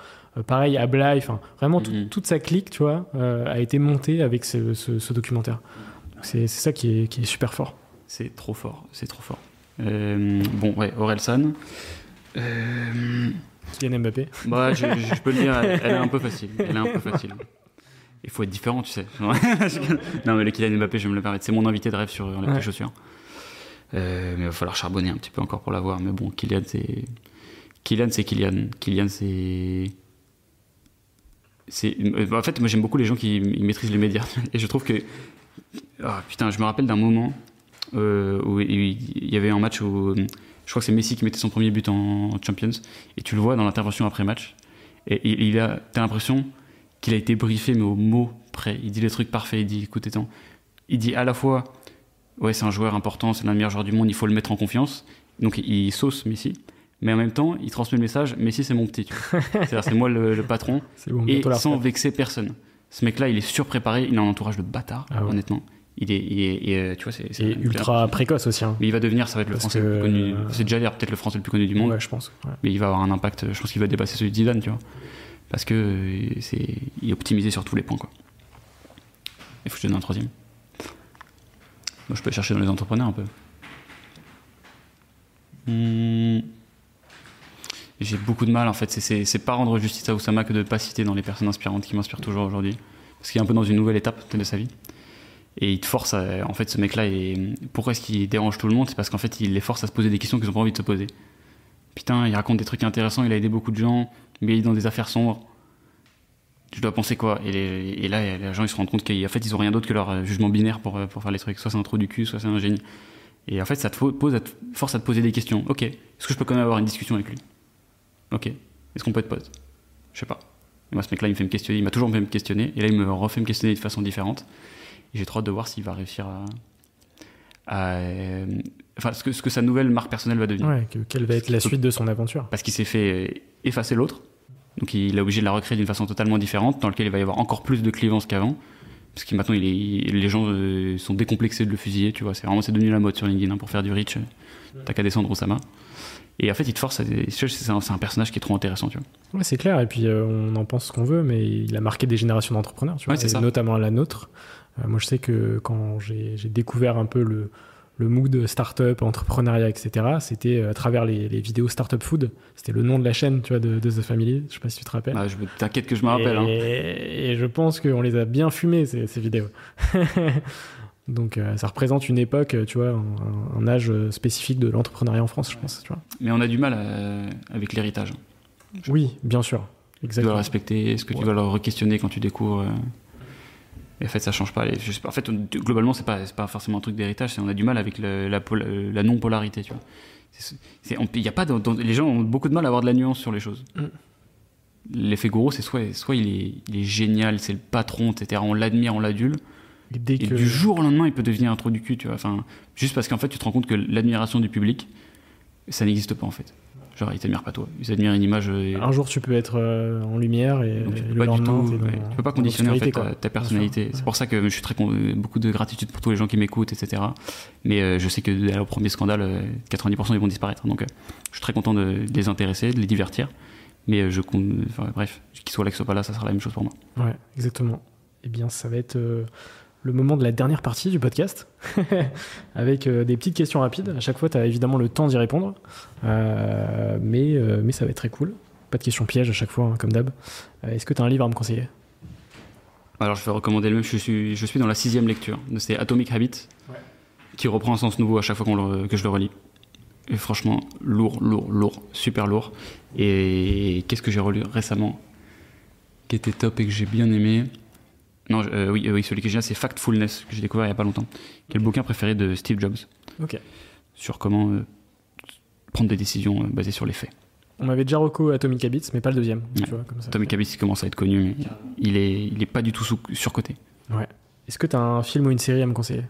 Pareil, Ablai, enfin, vraiment, Mhm. toute sa clique, tu vois, a été montée avec ce, ce- ce documentaire. C'est ça qui est, qui est super fort. C'est trop fort, c'est trop fort. Euh, bon, ouais, Orelsan. Euh, Kylian Mbappé. Bah, je, peux le dire, elle, elle est un peu facile. Elle est un peu facile. Il faut être différent, tu sais. non, mais le Kylian Mbappé, je vais me le permettre. C'est mon invité de rêve sur les Ouais. petites chaussures. Euh, mais il va falloir charbonner un petit peu encore pour l'avoir. Mais bon, Kylian, c'est. Kylian, c'est Kylian. Kylian, c'est. C'est. En fait, moi, j'aime beaucoup les gens qui maîtrisent les médias. Et je trouve que. Ah, putain, je me rappelle d'un moment euh, où il y avait un match où. Je crois que c'est Messi qui mettait son premier but en Champions. Et tu le vois dans l'intervention après match. Et il, a. T'as l'impression qu'il a été briefé, mais au mot près. Il dit les trucs parfaits. Il dit écoute, attends. Il dit à la fois. Ouais, c'est un joueur important, c'est l'un des meilleurs joueurs du monde, il faut le mettre en confiance. Donc il sauce Messi. Mais en même temps, il transmet le message Messi, c'est mon petit. C'est-à-dire, c'est moi le, le patron. Bon, Et sans vexer personne. Ce mec-là, il est surpréparé, il a un entourage de bâtard, Ah ouais. honnêtement. Il est, il est- et, tu vois, c'est ultra précoce aussi. hein. Mais il va devenir, ça va être le français que, le plus connu. euh, C'est déjà peut-être le français le plus connu du monde, Ouais, je pense. ouais. mais il va avoir un impact. Je pense qu'il va dépasser celui de Zidane, tu vois, parce que euh, c'est, il est optimisé sur tous les points, quoi. Il faut que je te donne un troisième. Moi, je peux chercher dans les entrepreneurs un peu. Hmm. J'ai beaucoup de mal en fait. C'est- pas rendre justice à Oussama que de pas citer dans les personnes inspirantes qui m'inspirent toujours aujourd'hui. Parce qu'il est un peu dans une nouvelle étape de sa vie. Et il te force à. En fait, ce mec-là, est- pourquoi est-ce qu'il dérange tout le monde? C'est parce qu'en fait, il les force à se poser des questions qu'ils n'ont pas envie de se poser. Putain, il raconte des trucs intéressants, il a aidé beaucoup de gens, mais il est dans des affaires sombres. Tu dois penser quoi? Et, là, les gens ils se rendent compte qu'en fait, ils ont rien d'autre que leur euh, jugement binaire pour, euh, pour faire les trucs. Soit c'est un trou du cul, soit c'est un génie. Et en fait, ça te- force à te poser des questions. Ok, est-ce que je peux quand même avoir une discussion avec lui? Ok, est-ce qu'on peut être pote Je sais pas. Et moi, ce mec-là, il me fait me questionner. Il m'a toujours fait me questionner. Et là, il me refait me questionner de façon différente. Et j'ai trop hâte de voir s'il va réussir à. à, euh, enfin, ce que, ce que sa nouvelle marque personnelle va devenir. Ouais, que- quelle va être la suite de son aventure Parce qu'il s'est fait euh, effacer l'autre. Donc, il est obligé de la recréer d'une façon totalement différente, dans laquelle il va y avoir encore plus de clivance qu'avant. Parce que maintenant, il est, il- les gens euh, sont décomplexés de le fusiller, tu vois. C'est vraiment c'est devenu la mode sur LinkedIn hein, pour faire du reach. T'as qu'à descendre Osama. Et en fait, il te force à. C'est un, personnage qui est trop intéressant, tu vois. Ouais, c'est clair. Et puis, euh, on en pense ce qu'on veut, mais il a marqué des générations d'entrepreneurs, tu vois, Ouais, et ça. notamment la nôtre. Euh, moi, je sais que quand j'ai découvert un peu le, le mood startup, entrepreneuriat, etc., c'était euh, à travers les, les vidéos Startup Food. C'était le nom de la chaîne, tu vois, de, de The Family. Je sais pas si tu te rappelles. Ah, je T'inquiète que je me rappelle. hein. Et, je pense qu'on les a bien fumées, ces, ces vidéos. Donc, euh, ça représente une époque, tu vois, un, un âge spécifique de l'entrepreneuriat en France, je pense, tu vois. Mais on a du mal euh, avec l'héritage. Oui, bien sûr. Tu dois le Exactement. respecter. Est-ce que tu dois le re-questionner quand tu découvres euh, Et en fait, ça change pas. Et je sais pas, en fait, on- globalement, c'est pas, c'est pas forcément un truc d'héritage. On a du mal avec le- la, pol- euh, la non-polarité, tu vois. On- y a pas dans- dans- les gens ont beaucoup de mal à avoir de la nuance sur les choses. Mm. L'effet gourou, c'est soit, soit il, est, il est génial, c'est le patron, etc. On l'admire, on l'adule. Que... du jour au lendemain, il peut devenir un trou du cul, tu vois. Enfin, juste parce qu'en fait, tu te rends compte que l'admiration du public, ça n'existe pas en fait. Genre, ils t'admirent pas toi. Ils admirent une image. euh, Un jour, tu peux être euh, en lumière et, donc tu peux le pas du lendemain, tout, t'es dans- tu peux pas conditionner en fait ta, personnalité. C'est pour ça que je suis très con- beaucoup de gratitude pour tous les gens qui m'écoutent, etc. Mais euh, je sais que dès au premier scandale, euh, 90% ils vont disparaître. Donc euh, je suis très content de, les intéresser, de les divertir. Mais je compte, enfin, bref, qu'ils soient là, qu'ils soient pas là, ça sera la même chose pour moi. Ouais, exactement. Eh bien, ça va être le moment de la dernière partie du podcast, avec euh, des petites questions rapides. À chaque fois, tu as évidemment le temps d'y répondre, Euh, mais, euh, mais ça va être très cool. Pas de questions pièges à chaque fois, hein, comme d'hab. Est-ce que tu as un livre à me conseiller? Alors je vais recommander le même. Je suis, je suis dans la sixième lecture de ces Atomic Habits, Ouais. qui reprend un sens nouveau à chaque fois le- que je le relis. Et franchement, lourd, lourd, lourd, super lourd. Et qu'est-ce que j'ai relu récemment? Qui était top et que j'ai bien aimé Non, euh, oui, euh, oui, celui que j'ai c'est Factfulness, que j'ai découvert il y a pas longtemps, qui est le bouquin préféré de Steve Jobs, Ok. sur comment euh, prendre des décisions basées sur les faits. On m'avait déjà reco Atomic Habits, mais pas le deuxième. Ouais. Tu vois, comme ça. Atomic Habits, commence à être connu, mais il est, il est pas du tout sous- surcoté. Ouais. Est-ce que tu as un film ou une série à me conseiller?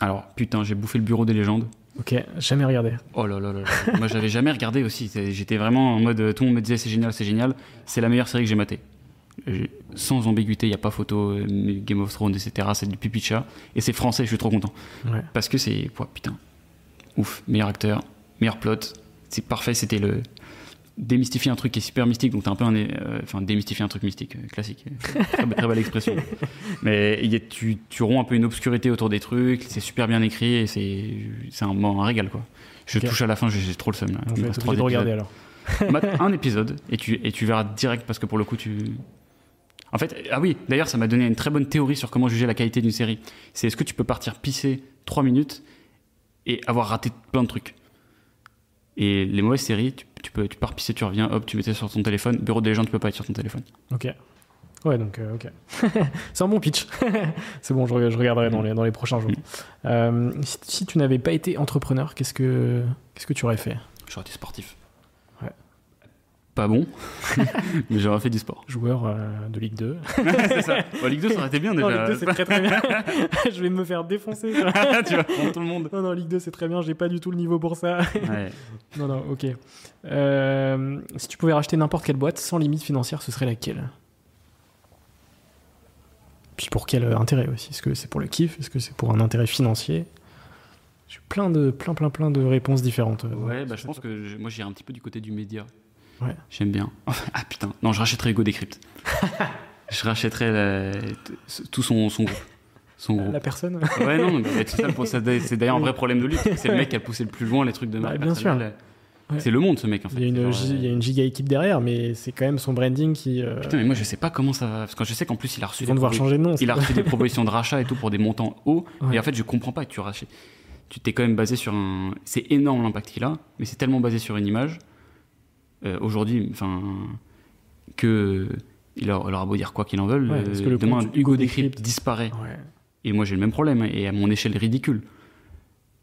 Alors, putain, j'ai bouffé le bureau des légendes. Ok, jamais regardé. Oh là là là là. Moi, j'avais jamais regardé aussi. J'étais vraiment en mode. Tout le monde me disait c'est génial, c'est génial. C'est la meilleure série que j'ai matée. Sans ambiguïté, il n'y a pas photo. Game of Thrones, etc. C'est du pipi de chat. Et c'est français, je suis trop content. Ouais. Parce que c'est. ouah, putain. Ouf. Meilleur acteur, meilleur plot. C'est parfait. C'était le. Démystifier un truc qui est super mystique, donc t'as un peu un. euh, Enfin, démystifier un truc mystique, euh, classique. Très, très belle expression. Mais il y a- tu, tu romps un peu une obscurité autour des trucs, c'est super bien écrit et c'est un, un régal quoi. Je touche à la fin, j'ai trop le seum là. Je vais de regarder alors. Un épisode et tu, et tu verras direct parce que pour le coup tu. En fait, ah oui, d'ailleurs ça m'a donné une très bonne théorie sur comment juger la qualité d'une série. C'est est-ce que tu peux partir pisser 3 minutes et avoir raté plein de trucs? Et les mauvaises séries, tu, tu peux, tu pars pisser, tu reviens, hop, tu mettais sur ton téléphone. Bureau des légendes, tu peux pas être sur ton téléphone. Ok. Ouais, donc, euh, ok. c'est un bon pitch. c'est bon, je, je regarderai dans les, dans les prochains jours. Euh, si, si tu n'avais pas été entrepreneur, qu'est-ce que, qu'est-ce que tu aurais fait? J'aurais été sportif. Pas bon, mais j'aurais fait du sport. Joueur euh, de Ligue 2. c'est ça. Bon, Ligue 2, ça aurait été bien Non, déjà. Ligue 2, c'est très très bien. je vais me faire défoncer. tu vois, pour tout le monde. Non, non, Ligue 2, c'est très bien. J'ai pas du tout le niveau pour ça. Ouais. non, non, ok. Euh, si tu pouvais racheter n'importe quelle boîte sans limite financière, ce serait laquelle? Puis pour quel euh, intérêt aussi? Est-ce que c'est pour le kiff? Est-ce que c'est pour un intérêt financier? J'ai plein de, plein, plein, plein de réponses différentes. Ouais, bah, je pense que moi j'irai un petit peu du côté du média. Ouais. J'aime bien. Ah putain, non, je rachèterais Hugo Decrypt. je la- t- tout son, son groupe. Son groupe. La personne Ouais, non, mais c'est d'ailleurs un vrai problème de lui. C'est le mec qui a poussé le plus loin les trucs de Bah, bien sûr. Ouais. C'est le monde ce mec en fait. il y, a une, Genre, euh, il y a une giga équipe derrière, mais c'est quand même son branding qui. euh, Putain, mais moi je sais pas comment ça va. Parce que je sais qu'en plus il a reçu ils vont des devoir propositions- changer de nom. Il a reçu des propositions de rachat et tout pour des montants hauts. Ouais. Et en fait, je comprends pas que tu rachètes. Tu t'es quand même basé sur un. C'est énorme l'impact qu'il a, mais c'est tellement basé sur une image. Euh, Aujourd'hui, enfin. Que. Il leur, il leur a beau dire quoi qu'il en veulent. Ouais, euh, parce que le demain, Hugo Decrypt- disparaît. Ouais. Et moi, j'ai le même problème, et à mon échelle ridicule.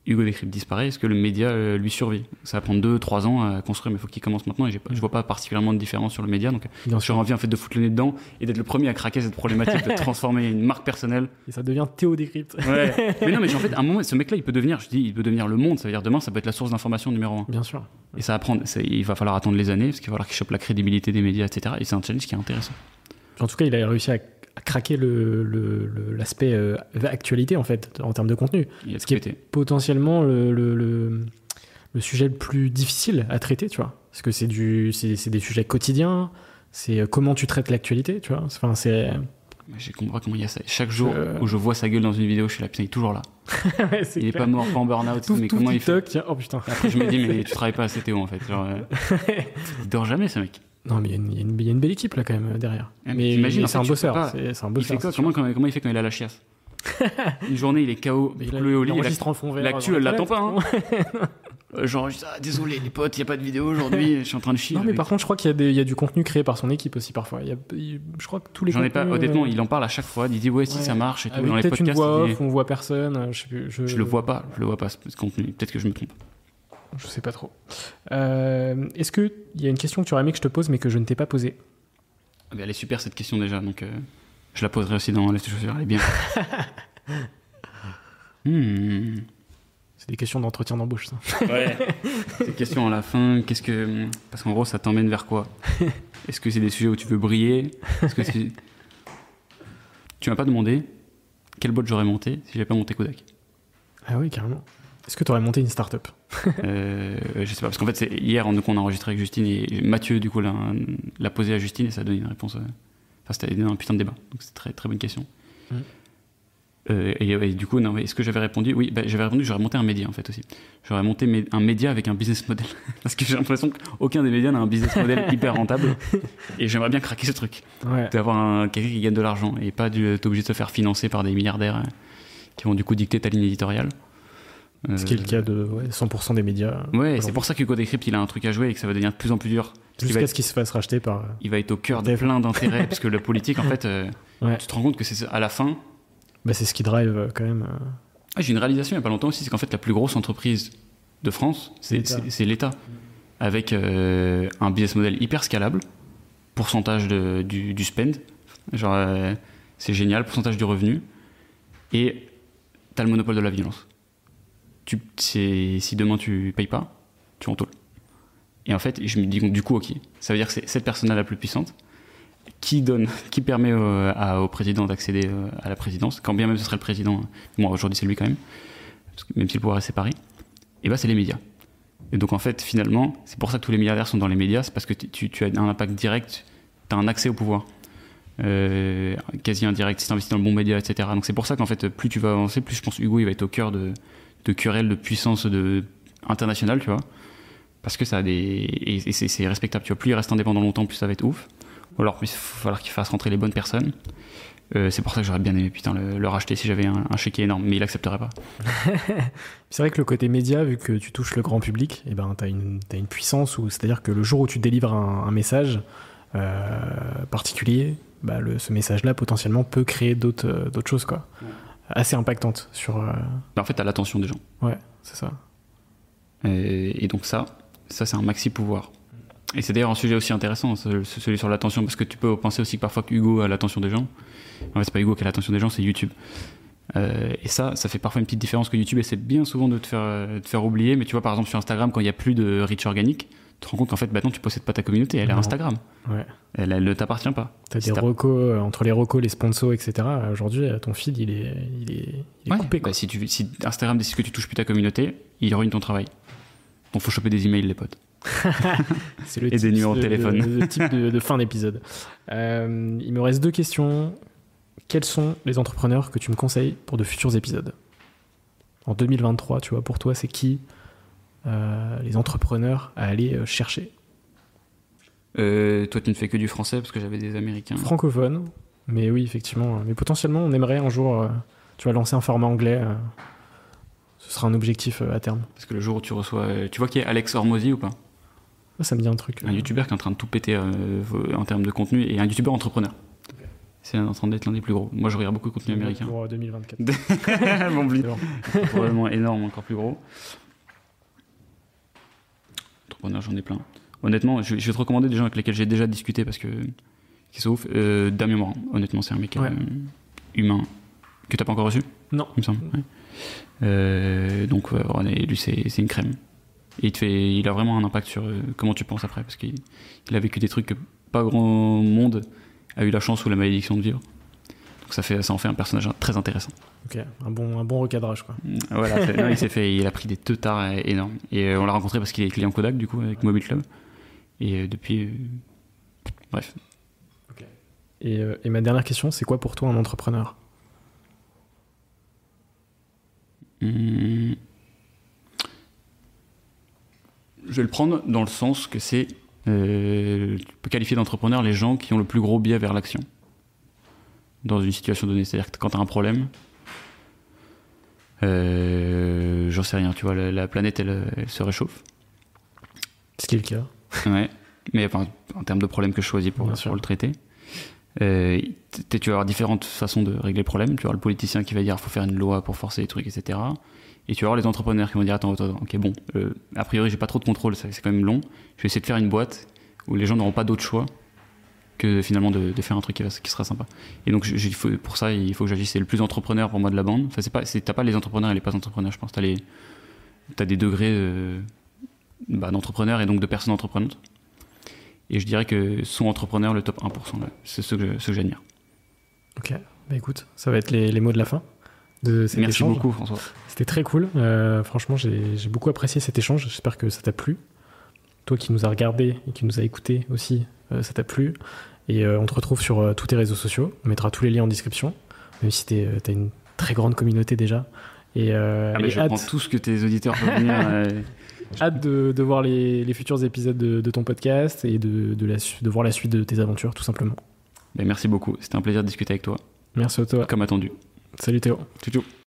Hugo Decrypt disparaît, est-ce que le média euh, lui survit? Ça va prendre 2-3 ans à construire, mais il faut qu'il commence maintenant, et je vois pas particulièrement de différence sur le média, donc j'ai envie en fait de foutre le nez dedans et d'être le premier à craquer cette problématique de transformer une marque personnelle. Et ça devient Théo Décrypte. Ouais. mais non, mais en fait, à un moment, ce mec-là, il peut devenir, je dis, il peut devenir le monde. Ça veut dire demain, ça peut être la source d'information numéro un. Bien sûr. Et ça va prendre, ça- il va falloir attendre les années parce qu'il va falloir qu'il chope la crédibilité des médias, etc. Et c'est un challenge qui est intéressant. En tout cas, il a réussi à, craquer le- le- le- l'aspect euh, actualité, en fait, en termes de contenu. Ce qui est pété. potentiellement le, sujet le plus difficile à traiter, tu vois. Parce que c'est du, c'est, c'est des sujets quotidiens, c'est euh, comment tu traites l'actualité, tu vois. Enfin, c'est, J'ai compris comment il y a ça. Chaque jour Euh. où je vois sa gueule dans une vidéo, je suis là, putain, il est toujours là. Ouais, Il est clair. pas mort, pas en burn-out. Mais tout comment il fait oh putain. Après, je me dis, mais tu travailles pas assez Théo en fait. Genre, euh, il dort jamais ce mec. Non, mais il y, a une- il y a belle équipe là quand même euh, derrière. Mais mais c'est un bosseur. C'est, un Il fait bosseur. quoi comment, comment, comment il fait quand il a la chiasse Une journée, il est KO, il pleut au lit, l'actu, elle la l'attend pas. Hein. Euh, genre, ah, désolé les potes, il y a pas de vidéo aujourd'hui, je suis en train de chier. Non, mais par contre, je crois qu'il y a, y du contenu créé par son équipe aussi parfois. Il y a- il- je crois que tous les J'en ai pas, contenus, honnêtement, euh, il en parle à chaque fois. Il dit ouais, si Ouais. ça marche et tout. avec Dans les une voix off on voit personne. euh, Je. Je, je le vois pas, je le vois pas ce contenu. Peut-être que je me trompe. Je sais pas trop. Euh, Est-ce qu'il y a une question que tu aurais aimé que je te pose mais que je ne t'ai pas posée? Ah, elle est super cette question déjà, donc euh, je la poserai aussi dans les chaussures. Elle est bien. Hmm. C'est des questions d'entretien d'embauche, ça. Ouais. Cette question à la fin, qu'est-ce que. Parce qu'en gros, ça t'emmène vers quoi? Est-ce que c'est des sujets où tu veux briller? Est-ce que c'est- Tu m'as pas demandé quel bot j'aurais monté si j'avais pas monté Kodak. Ah oui, carrément. Est-ce que tu aurais monté une start-up? Euh, je sais pas, parce qu'en fait, hier, on, donc, on a enregistré avec Justine et Mathieu, du coup, l'a, posé à Justine et ça a donné une réponse. euh, Enfin, c'était un putain de débat. Donc, c'est très, très bonne question. Euh, et, et du coup, est-ce que j'avais répondu? Oui, bah, j'avais répondu que j'aurais monté un média, en fait, aussi. J'aurais monté un média avec un business model. parce que j'ai l'impression qu'aucun des médias n'a un business model hyper rentable. Et j'aimerais bien craquer ce truc. Ouais. D'avoir un, quelqu'un qui gagne de l'argent et pas du- être obligé de se faire financer par des milliardaires euh, qui vont, du coup, dicter ta ligne éditoriale. Ce qui est le cas de ouais, 100% des médias. Ouais, c'est pour ça que Codecrypt il a un truc à jouer et que ça va devenir de plus en plus dur. Jusqu'à être, ce qu'il se fasse racheter par. il va être au cœur de plein d'intérêts, parce que la politique, en fait, euh, Ouais. tu te rends compte que c'est à la fin. Bah, c'est ce qui drive euh, quand même. euh, Ah, J'ai une réalisation il n'y a pas longtemps aussi, c'est qu'en fait, la plus grosse entreprise de France, c'est L'État. Avec un business model hyper scalable, pourcentage de- du, du spend, genre c'est génial, pourcentage du revenu, et t'as le monopole de la violence. Si demain tu payes pas, tu en tôle. Et en fait, je me dis du coup, ok, ça veut dire que c'est cette personne-là la plus puissante qui donne, qui permet au, à- au président d'accéder euh, à la présidence, quand bien même ce serait le président. Moi, aujourd'hui, c'est lui quand même, même si le pouvoir est séparé. Et bah, c'est les médias. Et donc, en fait, finalement, c'est pour ça que tous les milliardaires sont dans les médias, c'est parce que tu, as un impact direct, tu as un accès au pouvoir. Euh, quasi indirect, si tu investis dans le bon média, etc. Donc, c'est pour ça qu'en fait, plus tu vas avancer, plus je pense Hugo, il va être au cœur de, de querelles de puissance de, internationale, tu vois. Parce que ça a des. Et, et c'est respectable, tu vois. Plus il reste indépendant longtemps, plus ça va être ouf. Ou alors, il va falloir qu'il fasse rentrer les bonnes personnes. Euh, c'est pour ça que j'aurais bien aimé putain le, le racheter si j'avais un, un chéquier énorme, mais il accepterait pas. C'est vrai que le côté média, vu que tu touches le grand public, eh ben, tu as une, t'as une puissance où, c'est-à-dire que le jour où tu délivres un, un message euh, particulier, bah, le, ce message-là potentiellement peut créer d'autres, euh, d'autres choses, quoi. Assez impactantes sur. euh, Bah, en fait, t'as l'attention des gens. ouais, c'est ça. Et, et donc ça, ça c'est un maxi pouvoir. Et c'est d'ailleurs un sujet aussi intéressant, ce- ce- celui sur l'attention, parce que tu peux penser aussi que parfois que Hugo a l'attention des gens. En fait, c'est pas Hugo qui a l'attention des gens, c'est YouTube. Euh, et ça, ça fait parfois une petite différence que YouTube essaie bien souvent de te faire, euh, te faire oublier. Mais tu vois, par exemple, sur Instagram, quand il n'y a plus de reach organique, te rends compte qu'en fait, maintenant, tu possèdes pas ta communauté, elle est. Instagram. Ouais. Elle, elle ne t'appartient pas. T'as Si des recos, euh, entre les recos, les sponsors, etc. Aujourd'hui, euh, ton feed, il est, il est, il est Ouais, coupé, bah, quoi. si, tu, si Instagram décide que tu touches plus ta communauté, il ruine ton travail. Donc faut choper des emails, les potes. C'est le Et des numéros de téléphone. Le type de, de fin d'épisode. Euh, il me reste deux questions. Quels sont les entrepreneurs que tu me conseilles pour de futurs épisodes? En 2023, tu vois, pour toi, c'est qui? Les entrepreneurs à aller euh, chercher Euh, toi, tu ne fais que du français parce que j'avais des américains. Francophone, mais oui, effectivement. Mais potentiellement, on aimerait un jour, euh, tu vas lancer un format anglais. euh, ce sera un objectif euh, à terme. Parce que le jour où tu reçois. euh, Tu vois qui est Alex Hormozy ou pas? Ça, ça me dit un truc. Un youtubeur qui est en train de tout péter euh, en termes de contenu et un youtubeur entrepreneur. C'est en train d'être l'un des plus gros. Moi, je regarde beaucoup de contenu américain. Pour euh, 2024. bon, bon. probablement énorme, encore plus gros. Entrepreneur, j'en ai plein. Honnêtement, je, je vais te recommander des gens avec lesquels j'ai déjà discuté parce que. qui sont ouf. Euh, Damien Morin, honnêtement, c'est un mec Ouais. euh, humain que t'as pas encore reçu? Non. il me semble. ouais. Euh, donc, et lui, c'est une crème. Et il, te fait, il a vraiment un impact sur comment tu penses après, parce qu'il il a vécu des trucs que pas grand monde a eu la chance ou la malédiction de vivre. Donc ça, fait, ça en fait un personnage très intéressant. Ok, un bon, un bon recadrage, quoi. Voilà, c'est- non, il s'est fait, il a pris des teutards énormes. Et euh, on l'a rencontré parce qu'il est client Kodak, du coup, avec Mobile Club. Et euh, depuis. euh, bref. Et, euh, et ma dernière question, c'est quoi pour toi un entrepreneur? Hum. Je vais le prendre dans le sens que c'est. euh, tu peux qualifier d'entrepreneur les gens qui ont le plus gros biais vers l'action dans une situation donnée. C'est-à-dire que quand tu as un problème, euh, j'en sais rien, tu vois, la, la planète elle, elle se réchauffe. Ce qui est le cas. Ouais. Mais enfin, en termes de problèmes que je choisis pour, le traiter, euh, tu vas avoir différentes façons de régler le problème. Tu vas avoir le politicien qui va dire faut faire une loi pour forcer les trucs, etc. Et tu vas avoir les entrepreneurs qui vont dire attends, attends, attends, ok, bon, euh, a priori j'ai pas trop de contrôle, c'est quand même long. Je vais essayer de faire une boîte où les gens n'auront pas d'autre choix que finalement de, de faire un truc qui, va- qui sera sympa. Et donc je- faut- pour ça, il faut que j'agisse. C'est le plus entrepreneur pour moi de la bande. Enfin, c'est pas, t'as pas les entrepreneurs et les pas entrepreneurs, je pense. T'as les, des degrés euh, bah, d'entrepreneurs et donc de personnes entreprenantes. Et je dirais que son entrepreneur, le top 1%, là, c'est ce que, je- ce que j'admire. Ok, bah écoute, ça va être les, les mots de la fin de cet Merci échange. beaucoup, François. C'était très cool. Euh, franchement, j'ai beaucoup apprécié cet échange. J'espère que ça t'a plu. Toi qui nous as regardé et qui nous a écouté aussi, ça t'a plu. Et euh, on te retrouve sur euh, tous tes réseaux sociaux. On mettra tous les liens en description, même si euh, t'as une très grande communauté déjà. Et, euh, Ah, et je hâte, prends tout ce que tes auditeurs peuvent venir. euh, hâte de, de voir les, les futurs épisodes de, de ton podcast et de, de, la, de voir la suite de tes aventures, tout simplement. mais merci beaucoup. C'était un plaisir de discuter avec toi, Merci à toi. comme attendu. Salut Théo. Tchou tchou.